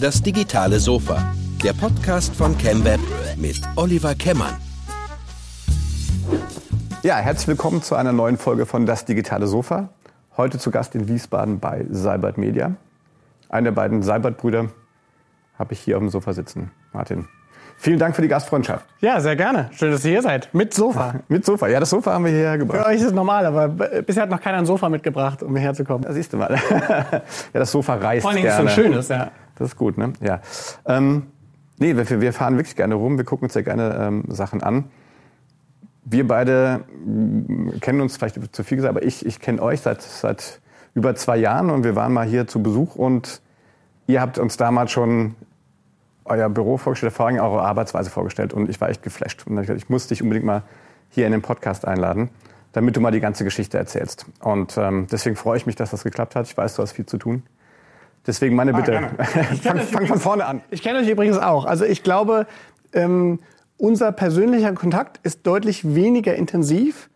Das digitale Sofa. Der Podcast von ChemWeb mit Oliver Kemmern. Ja, herzlich willkommen zu einer neuen Folge von Das digitale Sofa. Heute zu Gast in Wiesbaden bei Seibert Media. Einen der beiden Seibert-Brüder habe ich hier auf dem Sofa sitzen. Martin. Vielen Dank für die Gastfreundschaft. Ja, sehr gerne. Schön, dass ihr hier seid. Mit Sofa. Mit Sofa. Ja, das Sofa haben wir hierher gebracht. Für euch ist es normal, aber bisher hat noch keiner ein Sofa mitgebracht, um hierher zu kommen. Da siehst du mal. ja, das Sofa reißt Vor allem gerne. ist es so ein schönes, ja. Das ist gut, ne? Ja. Ähm, nee, wir, wir fahren wirklich gerne rum. Wir gucken uns ja gerne ähm, Sachen an. Wir beide mm, kennen uns vielleicht zu viel gesagt, aber ich, ich kenne euch seit, seit über zwei Jahren und wir waren mal hier zu Besuch und ihr habt uns damals schon euer Büro vorgestellt, vor allem eure Arbeitsweise vorgestellt und ich war echt geflasht. Und ich, ich muss dich unbedingt mal hier in den Podcast einladen, damit du mal die ganze Geschichte erzählst. Und ähm, deswegen freue ich mich, dass das geklappt hat. Ich weiß, du hast viel zu tun. Deswegen meine Bitte, Ah, fang, fang von vorne an. Ich kenne euch übrigens auch. Also ich glaube, ähm, unser persönlicher Kontakt ist deutlich weniger intensiv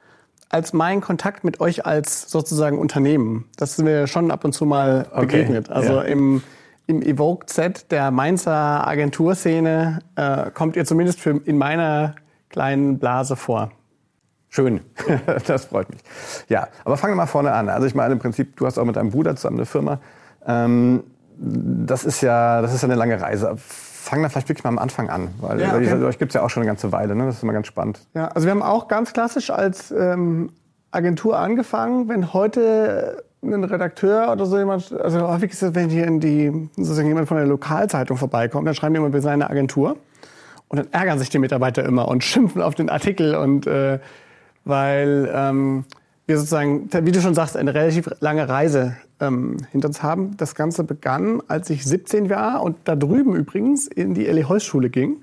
als mein Kontakt mit euch als sozusagen Unternehmen. Das ist mir schon ab und zu mal Okay, begegnet. Also ja. im, im Evoked Set der Mainzer Agenturszene äh, kommt ihr zumindest für, in meiner kleinen Blase vor. Schön, das freut mich. Ja, aber fangen wir mal vorne an. Also ich meine im Prinzip, du hast auch mit deinem Bruder zusammen eine Firma. Ähm, das ist ja, das ist ja eine lange Reise. Fang da vielleicht wirklich mal am Anfang an, weil, Ja, okay. euch gibt's ja auch schon eine ganze Weile. Ne? Das ist immer ganz spannend. Ja, also wir haben auch ganz klassisch als ähm, Agentur angefangen. Wenn heute ein Redakteur oder so jemand, also häufig ist es, wenn hier in die, sozusagen jemand von der Lokalzeitung vorbeikommt, dann schreiben die immer, wir seien eine Agentur. Und dann ärgern sich die Mitarbeiter immer und schimpfen auf den Artikel und äh, weil ähm, wir sozusagen, wie du schon sagst, eine relativ lange Reise ähm, hinter uns haben. Das Ganze begann, als ich 17 war und da drüben übrigens in die Elli Holz Schule ging.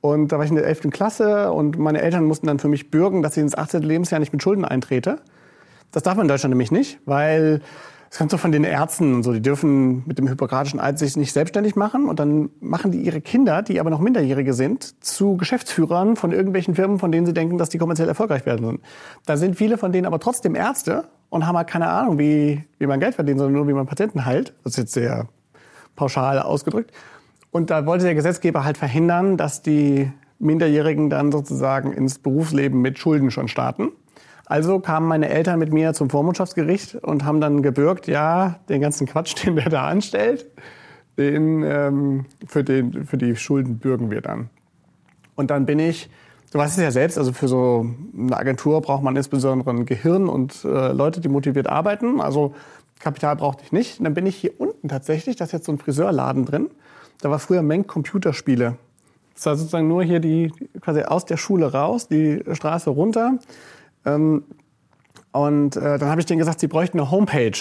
Und da war ich in der 11. Klasse und meine Eltern mussten dann für mich bürgen, dass ich ins 18. Lebensjahr nicht mit Schulden eintrete. Das darf man in Deutschland nämlich nicht, weil es kommt so von den Ärzten und so, die dürfen mit dem Hippokratischen Eid sich nicht selbstständig machen und dann machen die ihre Kinder, die aber noch Minderjährige sind, zu Geschäftsführern von irgendwelchen Firmen, von denen sie denken, dass die kommerziell erfolgreich werden sollen. Da sind viele von denen aber trotzdem Ärzte und haben halt keine Ahnung, wie, wie man Geld verdient, sondern nur, wie man Patienten heilt. Das ist jetzt sehr pauschal ausgedrückt. Und da wollte der Gesetzgeber halt verhindern, dass die Minderjährigen dann sozusagen ins Berufsleben mit Schulden schon starten. Also kamen meine Eltern mit mir zum Vormundschaftsgericht und haben dann gebürgt, ja, den ganzen Quatsch, den der da anstellt, den, ähm, für, den, für die Schulden bürgen wir dann. Und dann bin ich, du weißt es ja selbst, also für so eine Agentur braucht man insbesondere ein Gehirn und äh, Leute, die motiviert arbeiten. Also Kapital brauchte ich nicht. Und dann bin ich hier unten tatsächlich, da ist jetzt so ein Friseurladen drin. Da war früher Menk Computerspiele. Das war sozusagen nur hier die, quasi aus der Schule raus, die Straße runter. Ähm, und äh, dann habe ich denen gesagt, sie bräuchten eine Homepage.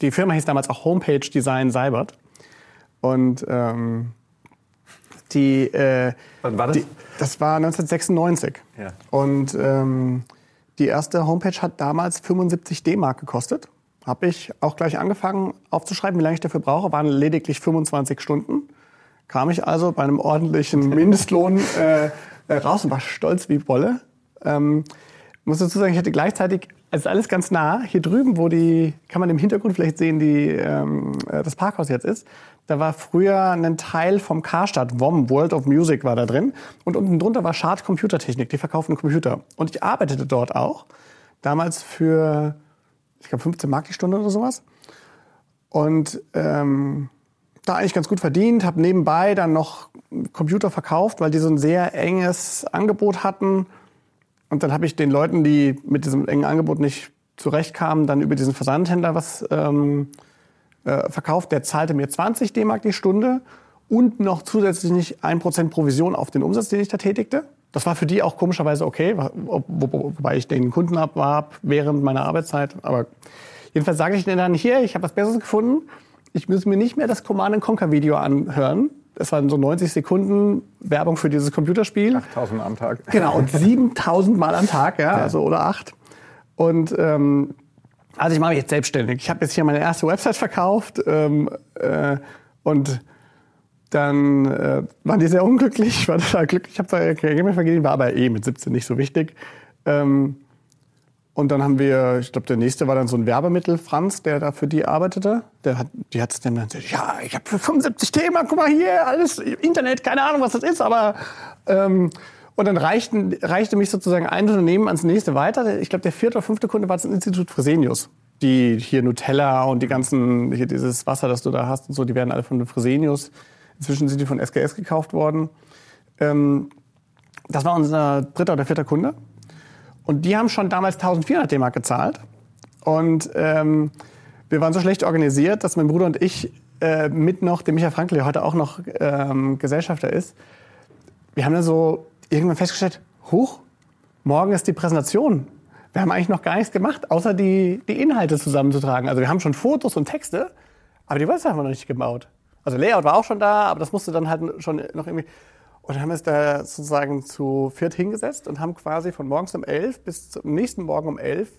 Die Firma hieß damals auch Homepage Design Seibert. Und ähm, die, äh, Wann war das? Die, das war 1996. Ja. Und ähm, die erste Homepage hat damals 75 D-Mark gekostet. Habe ich auch gleich angefangen aufzuschreiben, wie lange ich dafür brauche. Waren lediglich 25 Stunden. Kam ich also bei einem ordentlichen Mindestlohn äh, äh, raus und war stolz wie Bolle. Ähm, muss dazu sagen, ich hatte gleichzeitig, also alles ganz nah, hier drüben, wo die, kann man im Hintergrund vielleicht sehen, die, ähm, äh, das Parkhaus jetzt ist, da war früher ein Teil vom Karstadt, WOM, World of Music war da drin. Und unten drunter war Schad Computertechnik, die verkaufen Computer. Und ich arbeitete dort auch, damals für, ich glaube, 15 Mark die Stunde oder sowas. Und ähm, da eigentlich ganz gut verdient, habe nebenbei dann noch Computer verkauft, weil die so ein sehr enges Angebot hatten. Und dann habe ich den Leuten, die mit diesem engen Angebot nicht zurechtkamen, dann über diesen Versandhändler was ähm, äh, verkauft. Der zahlte mir 20 D-Mark die Stunde und noch zusätzlich nicht 1% Provision auf den Umsatz, den ich da tätigte. Das war für die auch komischerweise okay, wo, wo, wo, wobei ich den Kunden abwarb während meiner Arbeitszeit. Aber jedenfalls sage ich denen dann hier, ich habe was Besseres gefunden. Ich muss mir nicht mehr das Command Conquer Video anhören. Das waren so 90 Sekunden Werbung für dieses Computerspiel. 8000 am Tag. Genau, und 7000 Mal am Tag, ja, also oder acht. Und ähm, also ich mache mich jetzt selbstständig. Ich habe jetzt hier meine erste Website verkauft ähm, äh, und dann äh, waren die sehr unglücklich. Ich war total glücklich. Ich habe da Geld vergeben, war aber eh mit 17 nicht so wichtig. Ähm, Und dann haben wir, ich glaube, der nächste war dann so ein Werbemittel, Franz, der da für die arbeitete. Der hat, die hat es dann gesagt, ja, ich habe 75 Themen, guck mal hier, alles Internet, keine Ahnung, was das ist, aber ähm, und dann reichten, reichte mich sozusagen ein Unternehmen ans nächste weiter. Ich glaube, der vierte oder fünfte Kunde war das Institut Fresenius. Die hier Nutella und die ganzen, hier dieses Wasser, das du da hast und so, die werden alle von Fresenius. Inzwischen sind die von SGS gekauft worden. Ähm, das war unser dritter oder vierter Kunde. Und die haben schon damals 1400 D-Mark gezahlt. Und ähm, wir waren so schlecht organisiert, dass mein Bruder und ich äh, mit noch, dem Michael Frankl, der heute auch noch ähm, Gesellschafter ist, wir haben dann so irgendwann festgestellt, hoch, morgen ist die Präsentation. Wir haben eigentlich noch gar nichts gemacht, außer die, die Inhalte zusammenzutragen. Also wir haben schon Fotos und Texte, aber die Website haben wir noch nicht gebaut. Also Layout war auch schon da, aber das musste dann halt schon noch irgendwie. Und haben es da sozusagen zu viert hingesetzt und haben quasi von morgens um elf bis zum nächsten Morgen um elf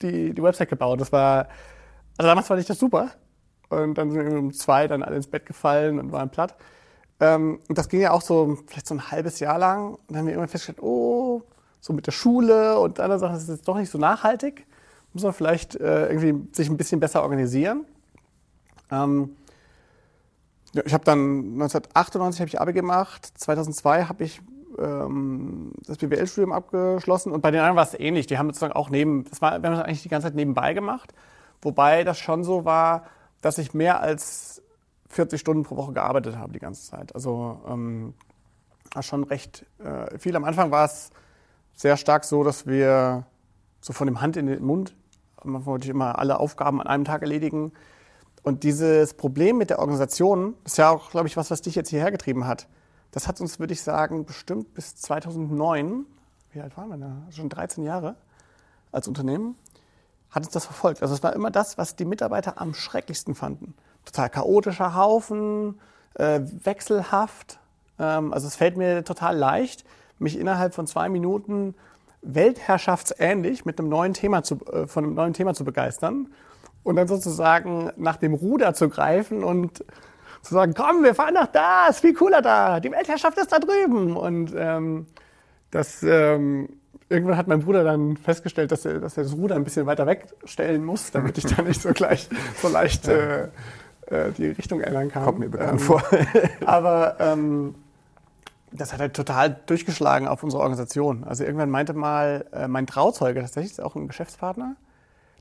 die, die Website gebaut. Das war, also damals fand ich das super. Und dann sind wir um zwei dann alle ins Bett gefallen und waren platt. Ähm, und das ging ja auch so vielleicht so ein halbes Jahr lang. Und dann haben wir irgendwann festgestellt, oh, so mit der Schule und andere Sachen, das ist jetzt doch nicht so nachhaltig. Muss man vielleicht äh, irgendwie sich ein bisschen besser organisieren. Ähm, ja, ich habe dann 1998 habe ich Abi gemacht, 2002 habe ich ähm, das BWL-Studium abgeschlossen und bei den anderen war es ähnlich. Die haben sozusagen auch neben, das war, wir haben das eigentlich die ganze Zeit nebenbei gemacht, wobei das schon so war, dass ich mehr als 40 Stunden pro Woche gearbeitet habe die ganze Zeit. Also ähm, schon recht äh, viel. Am Anfang war es sehr stark so, dass wir so von dem Hand in den Mund, man wollte immer alle Aufgaben an einem Tag erledigen. Und dieses Problem mit der Organisation, ist ja auch, glaube ich, was, was dich jetzt hierher getrieben hat. Das hat uns, würde ich sagen, bestimmt bis 2009, wie alt waren wir da? Schon 13 Jahre als Unternehmen, hat uns das verfolgt. Also es war immer das, was die Mitarbeiter am schrecklichsten fanden. Total chaotischer Haufen, äh, wechselhaft. Ähm, also es fällt mir total leicht, mich innerhalb von zwei Minuten weltherrschaftsähnlich mit einem neuen Thema zu, äh, von einem neuen Thema zu begeistern und dann sozusagen nach dem Ruder zu greifen und zu sagen, komm, wir fahren nach da, ist viel cooler da, die Weltherrschaft ist da drüben. Und ähm, das ähm, irgendwann hat mein Bruder dann festgestellt, dass er, dass er das Ruder ein bisschen weiter wegstellen muss, damit ich da nicht so gleich so leicht äh, äh, die Richtung ändern kann. Kommt mir bekannt ähm, vor. aber ähm, das hat halt total durchgeschlagen auf unsere Organisation. Also irgendwann meinte mal äh, mein Trauzeuge, tatsächlich ist auch ein Geschäftspartner,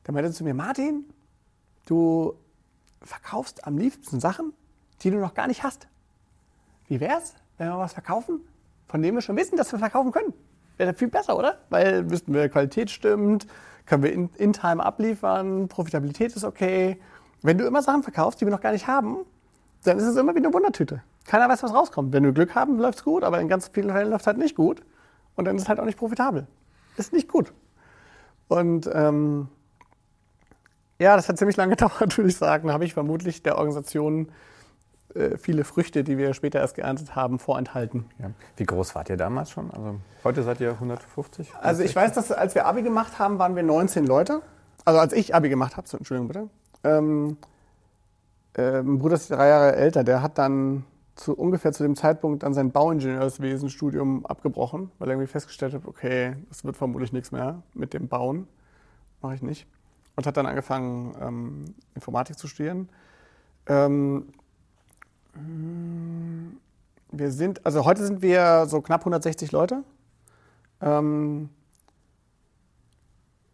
der meinte zu mir, Martin, du verkaufst am liebsten Sachen, die du noch gar nicht hast. Wie wär's, wenn wir was verkaufen, von dem wir schon wissen, dass wir verkaufen können? Wäre viel besser, oder? Weil wüssten wir, Qualität stimmt, können wir in, in Time abliefern, Profitabilität ist okay. Wenn du immer Sachen verkaufst, die wir noch gar nicht haben, dann ist es immer wie eine Wundertüte. Keiner weiß, was rauskommt. Wenn wir Glück haben, läuft es gut, aber in ganz vielen Fällen läuft es halt nicht gut. Und dann ist es halt auch nicht profitabel. Ist nicht gut. Und ähm, ja, das hat ziemlich lange gedauert, würde ich sagen. Da habe ich vermutlich der Organisation äh, viele Früchte, die wir später erst geerntet haben, vorenthalten. Ja. Wie groß wart ihr damals schon? Also heute seid ihr 150? Also ich weiß, dass als wir Abi gemacht haben, waren wir 19 Leute. Also als ich Abi gemacht habe, so, Entschuldigung bitte. Ähm, äh, mein Bruder ist drei Jahre älter, der hat dann zu, ungefähr zu dem Zeitpunkt dann sein Bauingenieurswesenstudium abgebrochen, weil er irgendwie festgestellt hat, okay, das wird vermutlich nichts mehr mit dem Bauen. Mache ich nicht. Und hat dann angefangen, ähm, Informatik zu studieren. Ähm, wir sind, also heute sind wir so knapp 160 Leute. Ähm,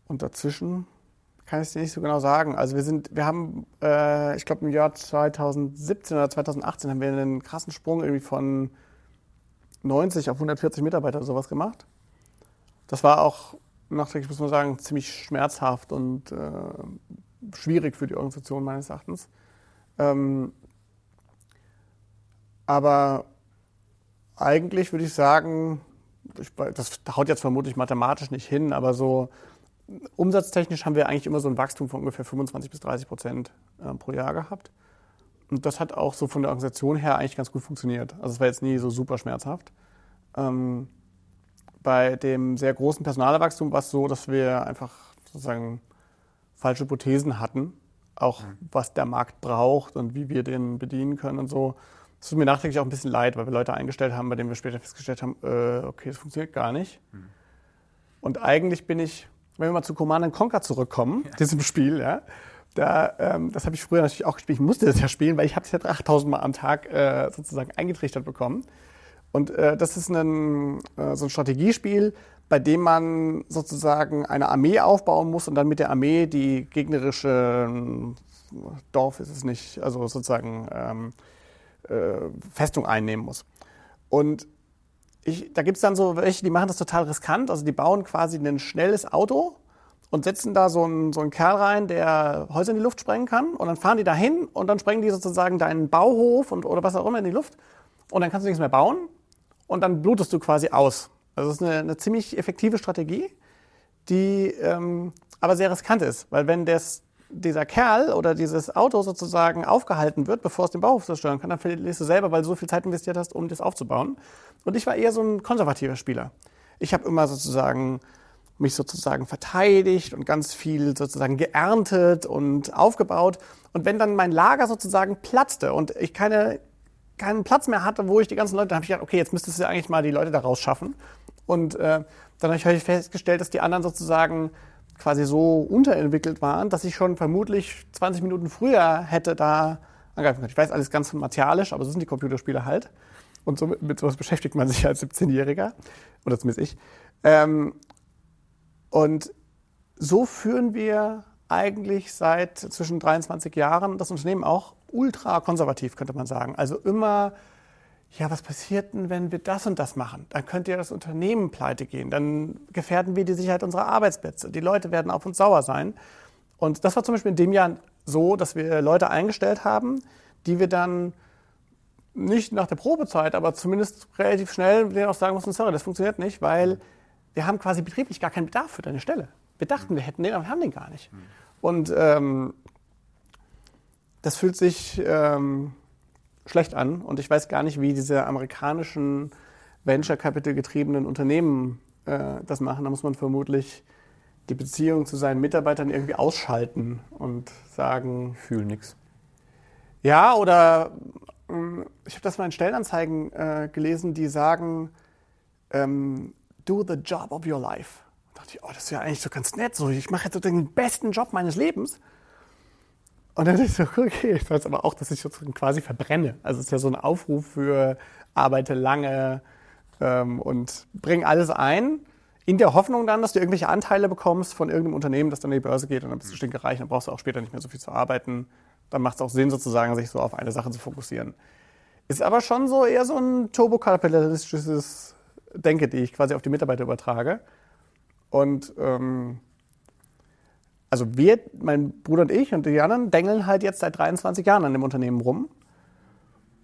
und dazwischen kann ich es dir nicht so genau sagen. Also wir sind, wir haben, äh, ich glaube im Jahr 2017 oder 2018 haben wir einen krassen Sprung irgendwie von 90 auf 140 Mitarbeiter sowas gemacht. Das war auch nachträglich, muss man sagen, ziemlich schmerzhaft und äh, schwierig für die Organisation meines Erachtens. Ähm, aber eigentlich würde ich sagen, ich, das haut jetzt vermutlich mathematisch nicht hin, aber so umsatztechnisch haben wir eigentlich immer so ein Wachstum von ungefähr 25 bis 30 Prozent äh, pro Jahr gehabt. Und das hat auch so von der Organisation her eigentlich ganz gut funktioniert. Also es war jetzt nie so super schmerzhaft. Ähm, bei dem sehr großen Personalwachstum war es so, dass wir einfach sozusagen falsche Hypothesen hatten, auch mhm. was der Markt braucht und wie wir den bedienen können und so. Es tut mir nachträglich auch ein bisschen leid, weil wir Leute eingestellt haben, bei denen wir später festgestellt haben, äh, okay, das funktioniert gar nicht. Mhm. Und eigentlich bin ich wenn wir mal zu Command Conquer zurückkommen, ja. diesem Spiel, ja, da, ähm, das habe ich früher natürlich auch gespielt. Ich musste das ja spielen, weil ich habe es ja 8000 Mal am Tag äh, sozusagen eingetrichtert bekommen. Und äh, das ist ein, äh, so ein Strategiespiel, bei dem man sozusagen eine Armee aufbauen muss und dann mit der Armee die gegnerische Dorf ist es nicht, also sozusagen ähm, äh, Festung einnehmen muss. Und ich, da gibt es dann so welche, die machen das total riskant. Also die bauen quasi ein schnelles Auto und setzen da so einen, so einen Kerl rein, der Häuser in die Luft sprengen kann. Und dann fahren die da hin und dann sprengen die sozusagen deinen Bauhof und, oder was auch immer in die Luft. Und dann kannst du nichts mehr bauen und dann blutest du quasi aus. Also das ist eine, eine ziemlich effektive Strategie, die ähm, aber sehr riskant ist. Weil wenn das, dieser Kerl oder dieses Auto sozusagen aufgehalten wird, bevor es den Bauhof zerstören kann, dann verlierst du selber, weil du so viel Zeit investiert hast, um das aufzubauen. Und ich war eher so ein konservativer Spieler. Ich habe immer sozusagen mich sozusagen verteidigt und ganz viel sozusagen geerntet und aufgebaut. Und wenn dann mein Lager sozusagen platzte und ich keine, keinen Platz mehr hatte, wo ich die ganzen Leute, dann habe ich gedacht, okay, jetzt müsstest du eigentlich mal die Leute da rausschaffen. Und äh, dann habe ich festgestellt, dass die anderen sozusagen quasi so unterentwickelt waren, dass ich schon vermutlich 20 Minuten früher hätte da angreifen können. Ich weiß alles ganz martialisch, aber so sind die Computerspiele halt. Und so mit, mit sowas beschäftigt man sich als 17-Jähriger, oder zumindest ich. Ähm, und so führen wir eigentlich seit zwischen 23 Jahren das Unternehmen auch ultra konservativ, könnte man sagen. Also immer, ja, was passiert denn, wenn wir das und das machen? Dann könnte ja das Unternehmen pleite gehen. Dann gefährden wir die Sicherheit unserer Arbeitsplätze. Die Leute werden auf uns sauer sein. Und das war zum Beispiel in dem Jahr so, dass wir Leute eingestellt haben, die wir dann nicht nach der Probezeit, aber zumindest relativ schnell denen auch sagen mussten, sorry, das funktioniert nicht, weil wir haben quasi betrieblich gar keinen Bedarf für deine Stelle. Wir dachten, wir hätten den, aber wir haben den gar nicht. Und ähm, das fühlt sich ähm, schlecht an und ich weiß gar nicht, wie diese amerikanischen Venture Capital getriebenen Unternehmen äh, das machen. Da muss man vermutlich die Beziehung zu seinen Mitarbeitern irgendwie ausschalten und sagen. Fühl nix. Ja, oder äh, ich habe das mal in Stellenanzeigen äh, gelesen, die sagen, ähm, do the job of your life. Da dachte ich, oh, das ist ja eigentlich so ganz nett. So, ich mache jetzt so den besten Job meines Lebens. Und dann ich so, okay, ich weiß aber auch, dass ich sozusagen quasi verbrenne. Also es ist ja so ein Aufruf für arbeite lange ähm, und bring alles ein, in der Hoffnung dann, dass du irgendwelche Anteile bekommst von irgendeinem Unternehmen, das dann in die Börse geht und dann bist du mhm. stinkereich, dann brauchst du auch später nicht mehr so viel zu arbeiten. Dann macht es auch Sinn, sozusagen, sich so auf eine Sache zu fokussieren. Ist aber schon so eher so ein turbokapitalistisches denke, die ich quasi auf die Mitarbeiter übertrage. Und ähm, also wir, mein Bruder und ich und die anderen, dengeln halt jetzt seit 23 Jahren an dem Unternehmen rum.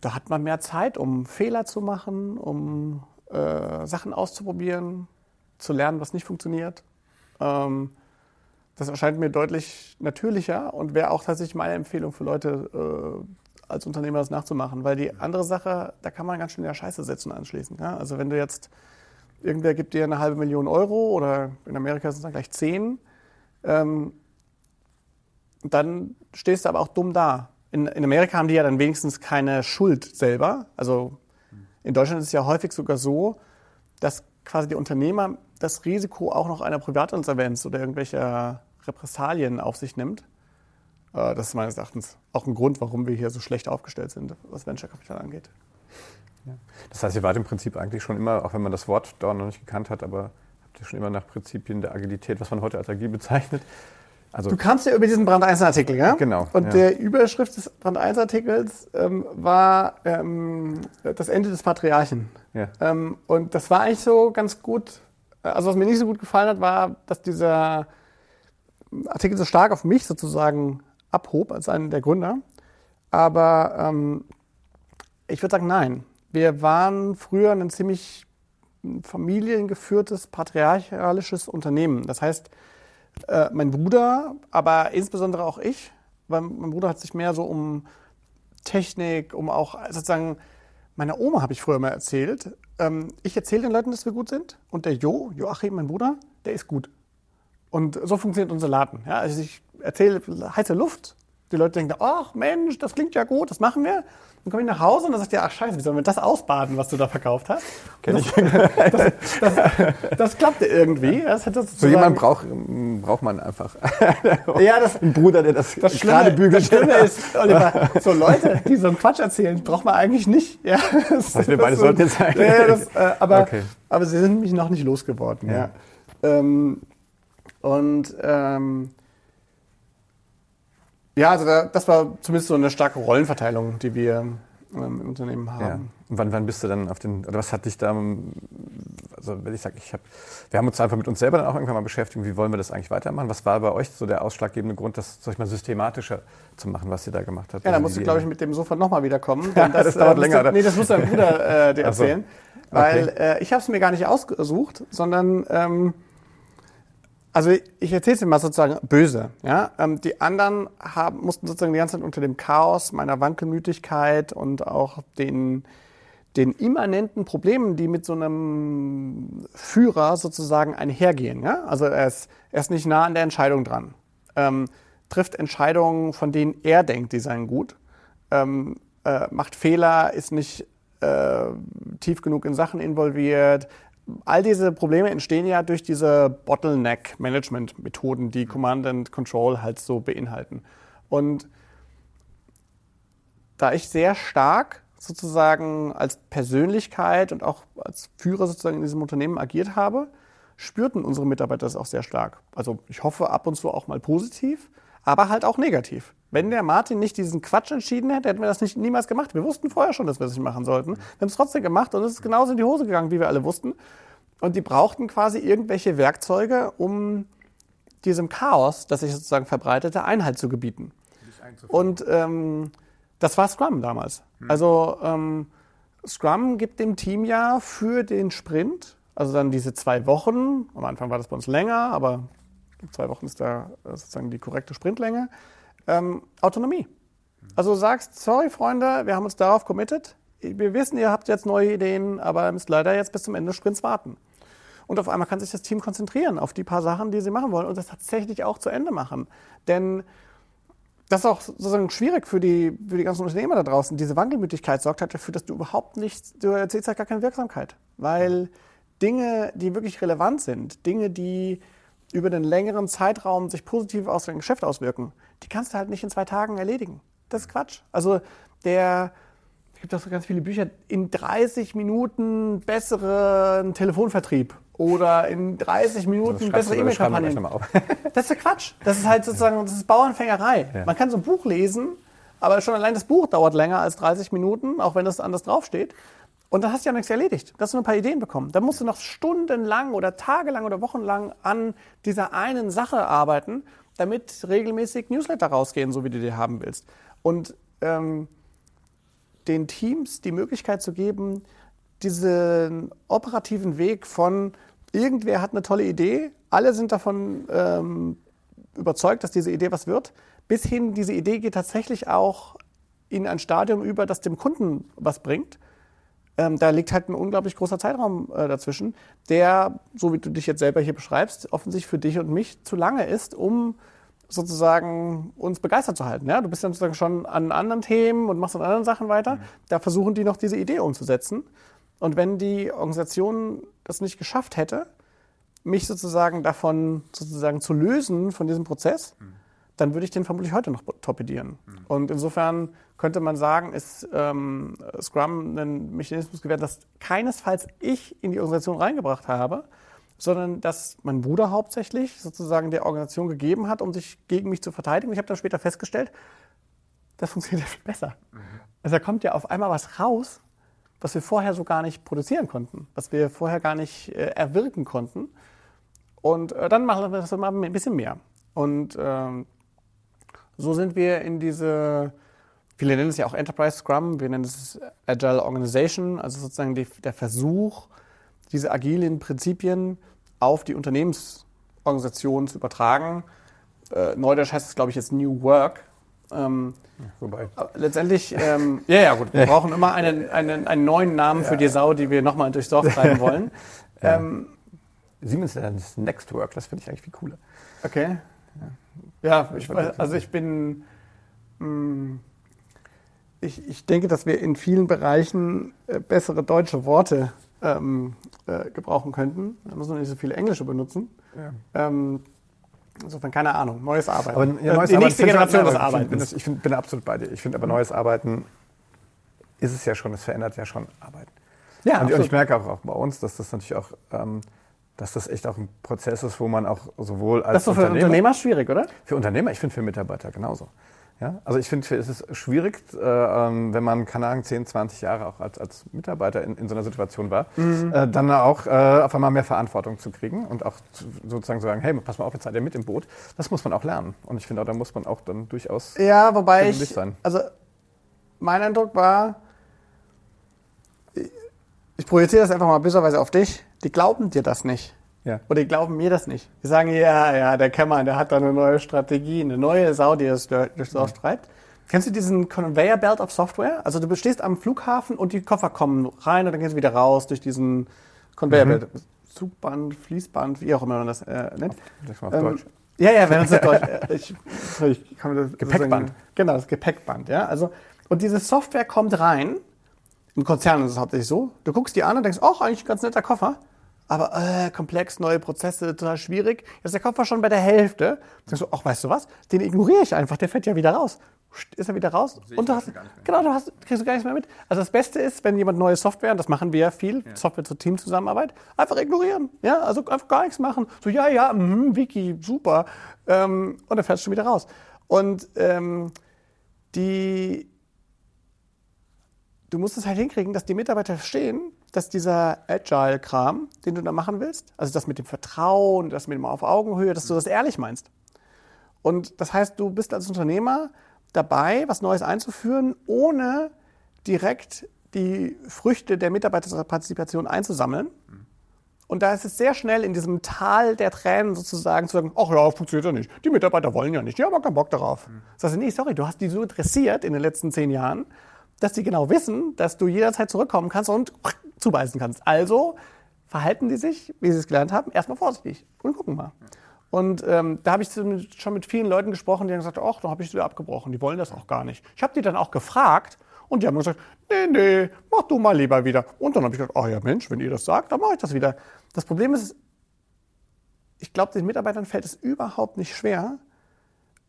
Da hat man mehr Zeit, um Fehler zu machen, um äh, Sachen auszuprobieren, zu lernen, was nicht funktioniert. Ähm, das erscheint mir deutlich natürlicher und wäre auch tatsächlich meine Empfehlung für Leute, äh, als Unternehmer das nachzumachen. Weil die andere Sache, da kann man ganz schön in der Scheiße setzen anschließend. Ja? Also wenn du jetzt, irgendwer gibt dir eine halbe Million Euro oder in Amerika sind es dann gleich zehn, ähm, dann stehst du aber auch dumm da. In, in Amerika haben die ja dann wenigstens keine Schuld selber. Also in Deutschland ist es ja häufig sogar so, dass quasi der Unternehmer das Risiko auch noch einer Privatinsolvenz oder irgendwelcher Repressalien auf sich nimmt. Äh, das ist meines Erachtens auch ein Grund, warum wir hier so schlecht aufgestellt sind, was Venture Capital angeht. Ja. Das heißt, ihr wart im Prinzip eigentlich schon immer, auch wenn man das Wort da noch nicht gekannt hat, aber schon immer nach Prinzipien der Agilität, was man heute als agil bezeichnet. Also du kamst ja über diesen Brand 1 Artikel, ja? Genau. Und ja. der Überschrift des Brand 1 Artikels ähm, war ähm, das Ende des Patriarchen. Ja. Ähm, und das war eigentlich so ganz gut. Also was mir nicht so gut gefallen hat, war, dass dieser Artikel so stark auf mich sozusagen abhob als einen der Gründer. Aber ähm, ich würde sagen, nein. Wir waren früher ein ziemlich familiengeführtes, patriarchalisches Unternehmen. Das heißt, äh, mein Bruder, aber insbesondere auch ich, weil mein Bruder hat sich mehr so um Technik, um auch sozusagen, meiner Oma habe ich früher mal erzählt, ähm, ich erzähle den Leuten, dass wir gut sind und der Jo, Joachim, mein Bruder, der ist gut. Und so funktioniert unser Laden. Ja, also ich erzähle heiße Luft, die Leute denken, ach Mensch, das klingt ja gut, das machen wir. Dann komme ich nach Hause und dann sagt ihr, ach scheiße, wie sollen wir das ausbaden, was du da verkauft hast? Kenn das, das, das, das klappte irgendwie. Das hat so jemand braucht, braucht man einfach. ja, das, ein Bruder, der das, das gerade bügelt. Das Schlimme ist, Oliver, so Leute, die so einen Quatsch erzählen, braucht man eigentlich nicht. Ja, das, Was wir beide sollten jetzt sagen. Ja, das, äh, aber, okay. aber sie sind mich noch nicht losgeworden. Ja. ja. Ähm, und ähm, ja, also da, das war zumindest so eine starke Rollenverteilung, die wir ähm, im Unternehmen haben. Ja. Und wann, wann bist du dann auf den, oder was hat dich da, also wenn ich sage, ich habe, wir haben uns einfach mit uns selber dann auch irgendwann mal beschäftigt, wie wollen wir das eigentlich weitermachen? Was war bei euch so der ausschlaggebende Grund, das, sag ich mal, systematischer zu machen, was ihr da gemacht habt? Ja, da also musst du, glaube ich, mit dem sofort nochmal wiederkommen. das, das, dauert äh, länger. Du, nee, das muss dein Bruder äh, dir erzählen. Also, okay. Weil äh, ich habe es mir gar nicht ausgesucht, sondern ähm, also ich erzähle es dir mal sozusagen böse. Ja? Ähm, die anderen haben, mussten sozusagen die ganze Zeit unter dem Chaos meiner Wankelmütigkeit und auch den, den immanenten Problemen, die mit so einem Führer sozusagen einhergehen. Ja? Also er ist, er ist nicht nah an der Entscheidung dran. Ähm, trifft Entscheidungen, von denen er denkt, die seien gut. Ähm, äh, macht Fehler, ist nicht äh, tief genug in Sachen involviert, all diese Probleme entstehen ja durch diese Bottleneck-Management-Methoden, die Command and Control halt so beinhalten. Und da ich sehr stark sozusagen als Persönlichkeit und auch als Führer sozusagen in diesem Unternehmen agiert habe, spürten unsere Mitarbeiter das auch sehr stark. Also ich hoffe ab und zu auch mal positiv, aber halt auch negativ. Wenn der Martin nicht diesen Quatsch entschieden hätte, hätten wir das nicht, niemals gemacht. Wir wussten vorher schon, dass wir es nicht machen sollten. Wir haben es trotzdem gemacht und es ist genauso in die Hose gegangen, wie wir alle wussten. Und die brauchten quasi irgendwelche Werkzeuge, um diesem Chaos, das sich sozusagen verbreitete, Einhalt zu gebieten. Und ähm, das war Scrum damals. Hm. Also ähm, Scrum gibt dem Team ja für den Sprint, also dann diese zwei Wochen, am Anfang war das bei uns länger, aber zwei Wochen ist da äh, sozusagen die korrekte Sprintlänge, ähm, Autonomie. Also sagst, sorry Freunde, wir haben uns darauf committed. Wir wissen, ihr habt jetzt neue Ideen, aber ihr müsst leider jetzt bis zum Ende des Sprints warten. Und auf einmal kann sich das Team konzentrieren auf die paar Sachen, die sie machen wollen und das tatsächlich auch zu Ende machen. Denn das ist auch sozusagen schwierig für die, für die ganzen Unternehmer da draußen. Diese Wankelmütigkeit sorgt halt dafür, dass du überhaupt nicht, du erzählst halt gar keine Wirksamkeit. Weil Dinge, die wirklich relevant sind, Dinge, die über den längeren Zeitraum sich positiv auf dein Geschäft auswirken, die kannst du halt nicht in zwei Tagen erledigen. Das ist Quatsch. Also der, es gibt auch so ganz viele Bücher, in 30 Minuten besseren Telefonvertrieb oder in 30 Minuten bessere E-Mail-Kampagnen. Das ist ja Quatsch. Das ist halt sozusagen, das ist Bauernfängerei. Ja. Man kann so ein Buch lesen, aber schon allein das Buch dauert länger als 30 Minuten, auch wenn das anders draufsteht. Und dann hast du ja nichts erledigt. Da hast du nur ein paar Ideen bekommen. Dann musst du noch stundenlang oder tagelang oder wochenlang an dieser einen Sache arbeiten, damit regelmäßig Newsletter rausgehen, so wie du die haben willst. Und ähm, den Teams die Möglichkeit zu geben, diesen operativen Weg von irgendwer hat eine tolle Idee, alle sind davon ähm, überzeugt, dass diese Idee was wird, bis hin, diese Idee geht tatsächlich auch in ein Stadium über, das dem Kunden was bringt ähm, da liegt halt ein unglaublich großer Zeitraum äh, dazwischen, der, so wie du dich jetzt selber hier beschreibst, offensichtlich für dich und mich zu lange ist, um sozusagen uns begeistert zu halten. Ja? Du bist dann sozusagen schon an anderen Themen und machst an anderen Sachen weiter. Mhm. Da versuchen die noch diese Idee umzusetzen. Und wenn die Organisation das nicht geschafft hätte, mich sozusagen davon sozusagen zu lösen von diesem Prozess, mhm. Dann würde ich den vermutlich heute noch torpedieren. Mhm. Und insofern könnte man sagen, ist ähm, Scrum ein Mechanismus gewährt, das keinesfalls ich in die Organisation reingebracht habe, sondern dass mein Bruder hauptsächlich sozusagen der Organisation gegeben hat, um sich gegen mich zu verteidigen. Ich habe dann später festgestellt, das funktioniert viel besser. Mhm. Also da kommt ja auf einmal was raus, was wir vorher so gar nicht produzieren konnten, was wir vorher gar nicht äh, erwirken konnten. Und äh, dann machen wir das mal ein bisschen mehr. Und ähm, so sind wir in diese Viele nennen es ja auch Enterprise Scrum, wir nennen es Agile Organization, also sozusagen die, der Versuch, diese agilen Prinzipien auf die Unternehmensorganisation zu übertragen. Äh, Neudeutsch heißt es, glaube ich, jetzt New Work. Ähm, Wobei. Letztendlich, ähm, ja, ja, gut, wir brauchen immer einen, einen, einen neuen Namen ja. für die Sau, die wir nochmal durchs Dorf treiben wollen. ja. ähm, Siemens das Next Work, das finde ich eigentlich viel cooler. Okay. Ja, ich, also ich bin Ich, ich denke, dass wir in vielen Bereichen äh, bessere deutsche Worte ähm, äh, gebrauchen könnten. Da muss man nicht so viele Englische benutzen. Ähm, insofern keine Ahnung. Neues Arbeiten. Aber ja, Äh, neues die Arbeiten nächste Generation des Arbeitens. Ich find, bin absolut bei dir. Ich finde aber neues Arbeiten ist es ja schon, es verändert ja schon Arbeiten. Ja, und, und ich merke auch, auch bei uns, dass das natürlich auch, ähm, dass das echt auch ein Prozess ist, wo man auch sowohl als das ist doch für Unternehmer, Unternehmer schwierig, oder? für Unternehmer, ich finde für Mitarbeiter genauso. Ja? Also ich finde, es ist schwierig, äh, ähm, wenn man, keine Ahnung, 10, 20 Jahre auch als, als Mitarbeiter in, in so einer Situation war, äh, dann auch äh, auf einmal mehr Verantwortung zu kriegen und auch zu, sozusagen zu sagen, hey, pass mal auf, jetzt seid ihr mit im Boot. Das muss man auch lernen. Und ich finde auch, da muss man auch dann durchaus Ja, wobei ich, sein. also mein Eindruck war, ich projiziere das einfach mal böserweise auf dich, die glauben dir das nicht. Ja. Oder die glauben mir das nicht. Die sagen, ja, ja, der Kämmer, der hat da eine neue Strategie, eine neue Sau, die das durch durchs Dorf treibt. Kennst du diesen Conveyor Belt of Software? Also du stehst am Flughafen und die Koffer kommen rein und dann gehen sie wieder raus durch diesen Conveyor Belt. Zugband, Fließband, wie auch immer man das äh, nennt. Sag mal auf Ähm, Deutsch. Ja, ja, wenn uns auf Deutsch. äh, Ich, ich kann mir das Gepäckband. Genau, das Gepäckband, ja. Also, und diese Software kommt rein. Im Konzern ist es hauptsächlich so. Du guckst die an und denkst, oh, eigentlich ein ganz netter Koffer. Aber äh, komplex, neue Prozesse, total schwierig. Jetzt ist der Koffer schon bei der Hälfte. Denkst du, ach, weißt du was? Den ignoriere ich einfach, der fährt ja wieder raus. Ist er wieder raus? Und du hast, genau, du hast, kriegst du gar nichts mehr mit. Also das Beste ist, wenn jemand neue Software, und das machen wir ja viel, Software zur Teamzusammenarbeit, einfach ignorieren. Ja, also einfach gar nichts machen. So, ja, ja, mhm, Wiki, super. Ähm, und dann fährst du schon wieder raus. Und ähm, die, du musst es halt hinkriegen, dass die Mitarbeiter verstehen, dass dieser Agile-Kram, den du da machen willst, also das mit dem Vertrauen, das mit dem auf Augenhöhe, dass du das ehrlich meinst. Und das heißt, du bist als Unternehmer dabei, was Neues einzuführen, ohne direkt die Früchte der Mitarbeiterpartizipation einzusammeln. Und da ist es sehr schnell in diesem Tal der Tränen sozusagen zu sagen, ach ja, funktioniert ja nicht. Die Mitarbeiter wollen ja nicht, die haben auch keinen Bock darauf. Sagst du, nee, sorry, du hast die so interessiert in den letzten zehn Jahren, dass die genau wissen, dass du jederzeit zurückkommen kannst und zubeißen kannst. Also verhalten die sich, wie sie es gelernt haben, erstmal vorsichtig und gucken mal. Und ähm, da habe ich schon mit vielen Leuten gesprochen, die haben gesagt, ach, da habe ich wieder abgebrochen, die wollen das auch gar nicht. Ich habe die dann auch gefragt und die haben gesagt, nee, nee, mach du mal lieber wieder. Und dann habe ich gesagt, ach ja Mensch, wenn ihr das sagt, dann mache ich das wieder. Das Problem ist, ich glaube, den Mitarbeitern fällt es überhaupt nicht schwer,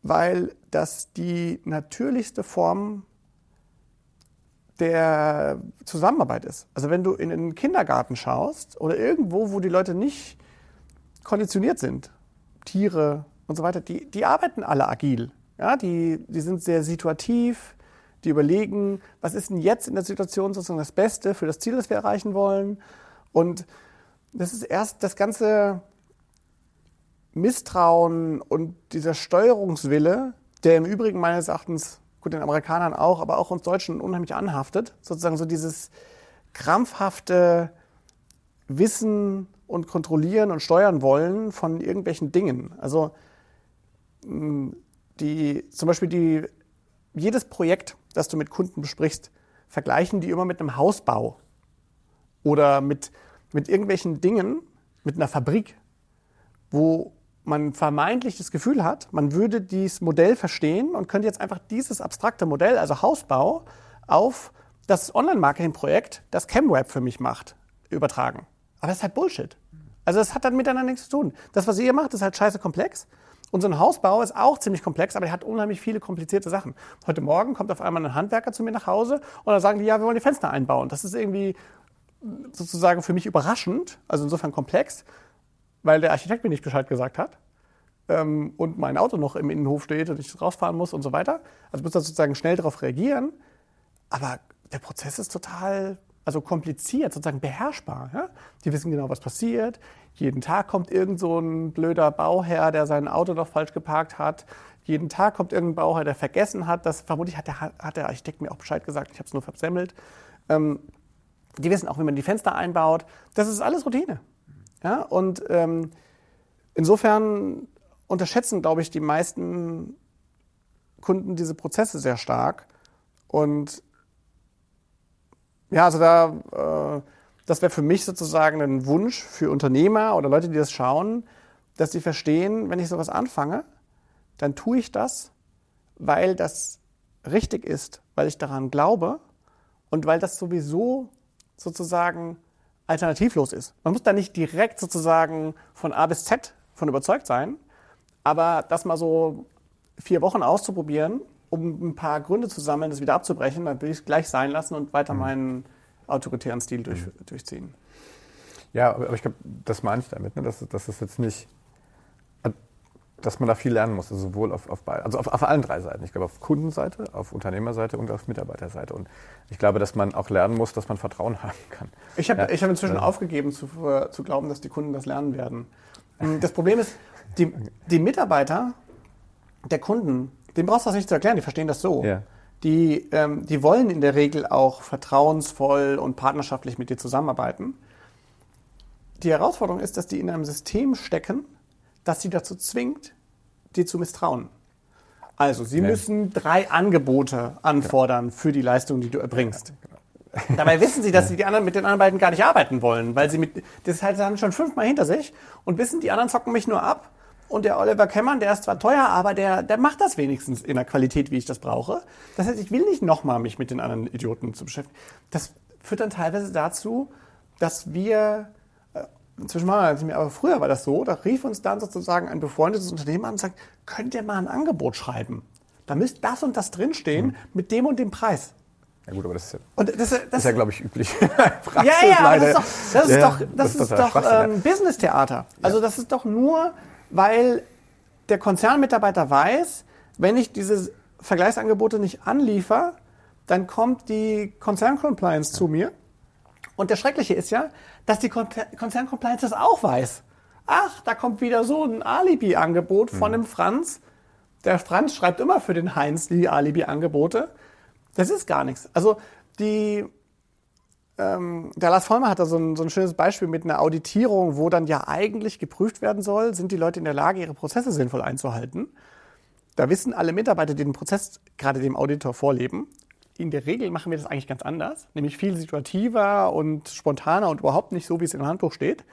weil das die natürlichste Form der Zusammenarbeit ist. Also wenn du in den Kindergarten schaust oder irgendwo, wo die Leute nicht konditioniert sind, Tiere und so weiter, die, die arbeiten alle agil. Ja, die, die sind sehr situativ, die überlegen, was ist denn jetzt in der Situation sozusagen das Beste für das Ziel, das wir erreichen wollen. Und das ist erst das ganze Misstrauen und dieser Steuerungswille, der im Übrigen meines Erachtens, gut, den Amerikanern auch, aber auch uns Deutschen unheimlich anhaftet, sozusagen so dieses krampfhafte Wissen und kontrollieren und steuern wollen von irgendwelchen Dingen. Also die, zum Beispiel die, jedes Projekt, das du mit Kunden besprichst, vergleichen die immer mit einem Hausbau oder mit, mit irgendwelchen Dingen, mit einer Fabrik, wo man vermeintlich das Gefühl hat, man würde dieses Modell verstehen und könnte jetzt einfach dieses abstrakte Modell, also Hausbau, auf das Online-Marketing-Projekt, das ChemWeb für mich macht, übertragen. Aber das ist halt Bullshit. Also das hat dann miteinander nichts zu tun. Das, was ihr macht, ist halt scheiße komplex. Und so ein Hausbau ist auch ziemlich komplex, aber er hat unheimlich viele komplizierte Sachen. Heute Morgen kommt auf einmal ein Handwerker zu mir nach Hause und dann sagen die, ja, wir wollen die Fenster einbauen. Das ist irgendwie sozusagen für mich überraschend, also insofern komplex, weil der Architekt mir nicht Bescheid gesagt hat ähm, und mein Auto noch im Innenhof steht und ich rausfahren muss und so weiter. Also muss da sozusagen schnell darauf reagieren. Aber der Prozess ist total also kompliziert, sozusagen beherrschbar. Ja? Die wissen genau, was passiert. Jeden Tag kommt irgend so ein blöder Bauherr, der sein Auto noch falsch geparkt hat. Jeden Tag kommt irgendein Bauherr, der vergessen hat. Das vermutlich hat der, hat der Architekt mir auch Bescheid gesagt. Ich habe es nur versemmelt. Ähm, die wissen auch, wie man die Fenster einbaut. Das ist alles Routine. Ja? Und ähm, insofern unterschätzen, glaube ich, die meisten Kunden diese Prozesse sehr stark. Und ja, also da, äh, das wäre für mich sozusagen ein Wunsch für Unternehmer oder Leute, die das schauen, dass sie verstehen, wenn ich sowas anfange, dann tue ich das, weil das richtig ist, weil ich daran glaube und weil das sowieso sozusagen alternativlos ist. Man muss da nicht direkt sozusagen von A bis Z von überzeugt sein, aber das mal so vier Wochen auszuprobieren, um ein paar Gründe zu sammeln, das wieder abzubrechen, dann will ich es gleich sein lassen und weiter meinen autoritären Stil durch, durchziehen. Ja, aber ich glaube, das meine ich damit, ne? dass, dass es jetzt nicht, dass man da viel lernen muss, also sowohl auf, auf, also auf, auf allen drei Seiten. Ich glaube, auf Kundenseite, auf Unternehmerseite und auf Mitarbeiterseite. Und ich glaube, dass man auch lernen muss, dass man Vertrauen haben kann. Ich habe Ja. ich hab inzwischen Ja. aufgegeben zu, zu glauben, dass die Kunden das lernen werden. Das Problem ist, die, die Mitarbeiter der Kunden, denen brauchst du das nicht zu erklären, die verstehen das so. Ja. Die, ähm, die wollen in der Regel auch vertrauensvoll und partnerschaftlich mit dir zusammenarbeiten. Die Herausforderung ist, dass die in einem System stecken, das sie dazu zwingt, dir zu misstrauen. Also, sie Ja. müssen drei Angebote anfordern für die Leistung, die du erbringst. Dabei wissen sie, dass sie die anderen mit den anderen beiden gar nicht arbeiten wollen, weil sie mit das halt dann schon fünfmal hinter sich und wissen, die anderen zocken mich nur ab. Und der Oliver Kemmern, der ist zwar teuer, aber der, der macht das wenigstens in der Qualität, wie ich das brauche. Das heißt, ich will nicht nochmal mich mit den anderen Idioten zu beschäftigen. Das führt dann teilweise dazu, dass wir inzwischen machen wir das aber früher war das so, da rief uns dann sozusagen ein befreundetes Unternehmen an und sagt, könnt ihr mal ein Angebot schreiben? Da müsst das und das drinstehen mit dem und dem Preis. Ja gut, aber das ist ja, Und das, das, das ist ja glaube ich, üblich. ja, ja, aber das ist doch, das ist Ja, doch, das ist doch ja. ähm, Business-Theater. Also das ist doch nur, weil der Konzernmitarbeiter weiß, wenn ich diese Vergleichsangebote nicht anliefer, dann kommt die Konzerncompliance zu mir. Und das Schreckliche ist ja, dass die Kon- Konzerncompliance das auch weiß. Ach, da kommt wieder so ein Alibi-Angebot von dem Franz. Der Franz schreibt immer für den Heinz die Alibi-Angebote. Das ist gar nichts. Also die, ähm, der Lars Vollmer hat da so ein, so ein schönes Beispiel mit einer Auditierung, wo dann ja eigentlich geprüft werden soll, sind die Leute in der Lage, ihre Prozesse sinnvoll einzuhalten. Da wissen alle Mitarbeiter, die den Prozess gerade dem Auditor vorleben, in der Regel machen wir das eigentlich ganz anders, nämlich viel situativer und spontaner und überhaupt nicht so, wie es im Handbuch steht.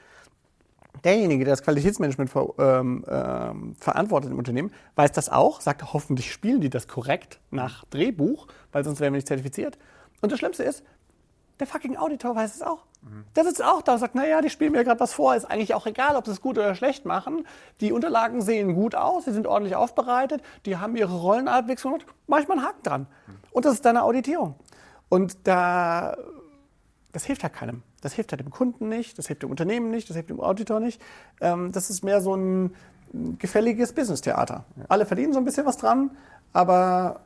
Derjenige, der das Qualitätsmanagement ver, ähm, ähm, verantwortet im Unternehmen, weiß das auch, sagt, hoffentlich spielen die das korrekt nach Drehbuch, weil sonst wären wir nicht zertifiziert. Und das Schlimmste ist, der fucking Auditor weiß es auch. Der sitzt auch da und sagt, naja, die spielen mir gerade was vor, ist eigentlich auch egal, ob sie es gut oder schlecht machen. Die Unterlagen sehen gut aus, sie sind ordentlich aufbereitet, die haben ihre Rollen gemacht, mach ich mal einen Haken dran. Und das ist deine Auditierung. Und da, das hilft halt keinem. Das hilft halt dem Kunden nicht, das hilft dem Unternehmen nicht, das hilft dem Auditor nicht. Ähm, das ist mehr so ein gefälliges Business-Theater. Alle verdienen so ein bisschen was dran, aber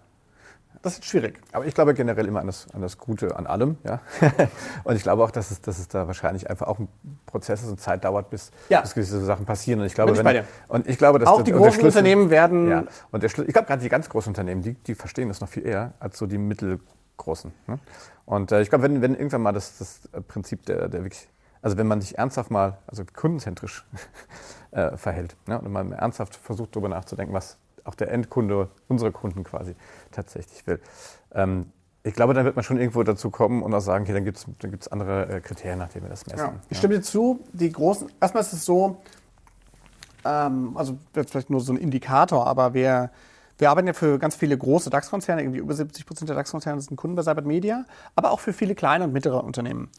das ist schwierig. Aber ich glaube generell immer an das, an das Gute an allem. Ja? und ich glaube auch, dass es, dass es da wahrscheinlich einfach auch ein Prozess ist und Zeit dauert, bis, Ja. bis gewisse Sachen passieren. Und ich glaube, Bin ich wenn, dir. Und ich glaube, dass Auch der- die großen Schlüssel- Unternehmen werden Ja. Und der Schlüssel, ich glaube, gerade die ganz großen Unternehmen, die, die verstehen das noch viel eher als so die mittelgroßen. Ne? Und äh, ich glaube, wenn, wenn irgendwann mal das, das Prinzip der, der wirklich, also wenn man sich ernsthaft mal, also kundenzentrisch äh, verhält ne? und man ernsthaft versucht, darüber nachzudenken, was auch der Endkunde, unsere Kunden quasi tatsächlich will. Ähm, ich glaube, dann wird man schon irgendwo dazu kommen und auch sagen, okay, dann gibt es dann gibt's andere äh, Kriterien, nach denen wir das messen. Ja. Ich stimme dir zu, die großen, erstmal ist es so, ähm, also jetzt vielleicht nur so ein Indikator, aber wir, wir arbeiten ja für ganz viele große DAX-Konzerne, irgendwie über 70 Prozent der DAX-Konzerne sind Kunden bei Cybert Media, aber auch für viele kleine und mittlere Unternehmen.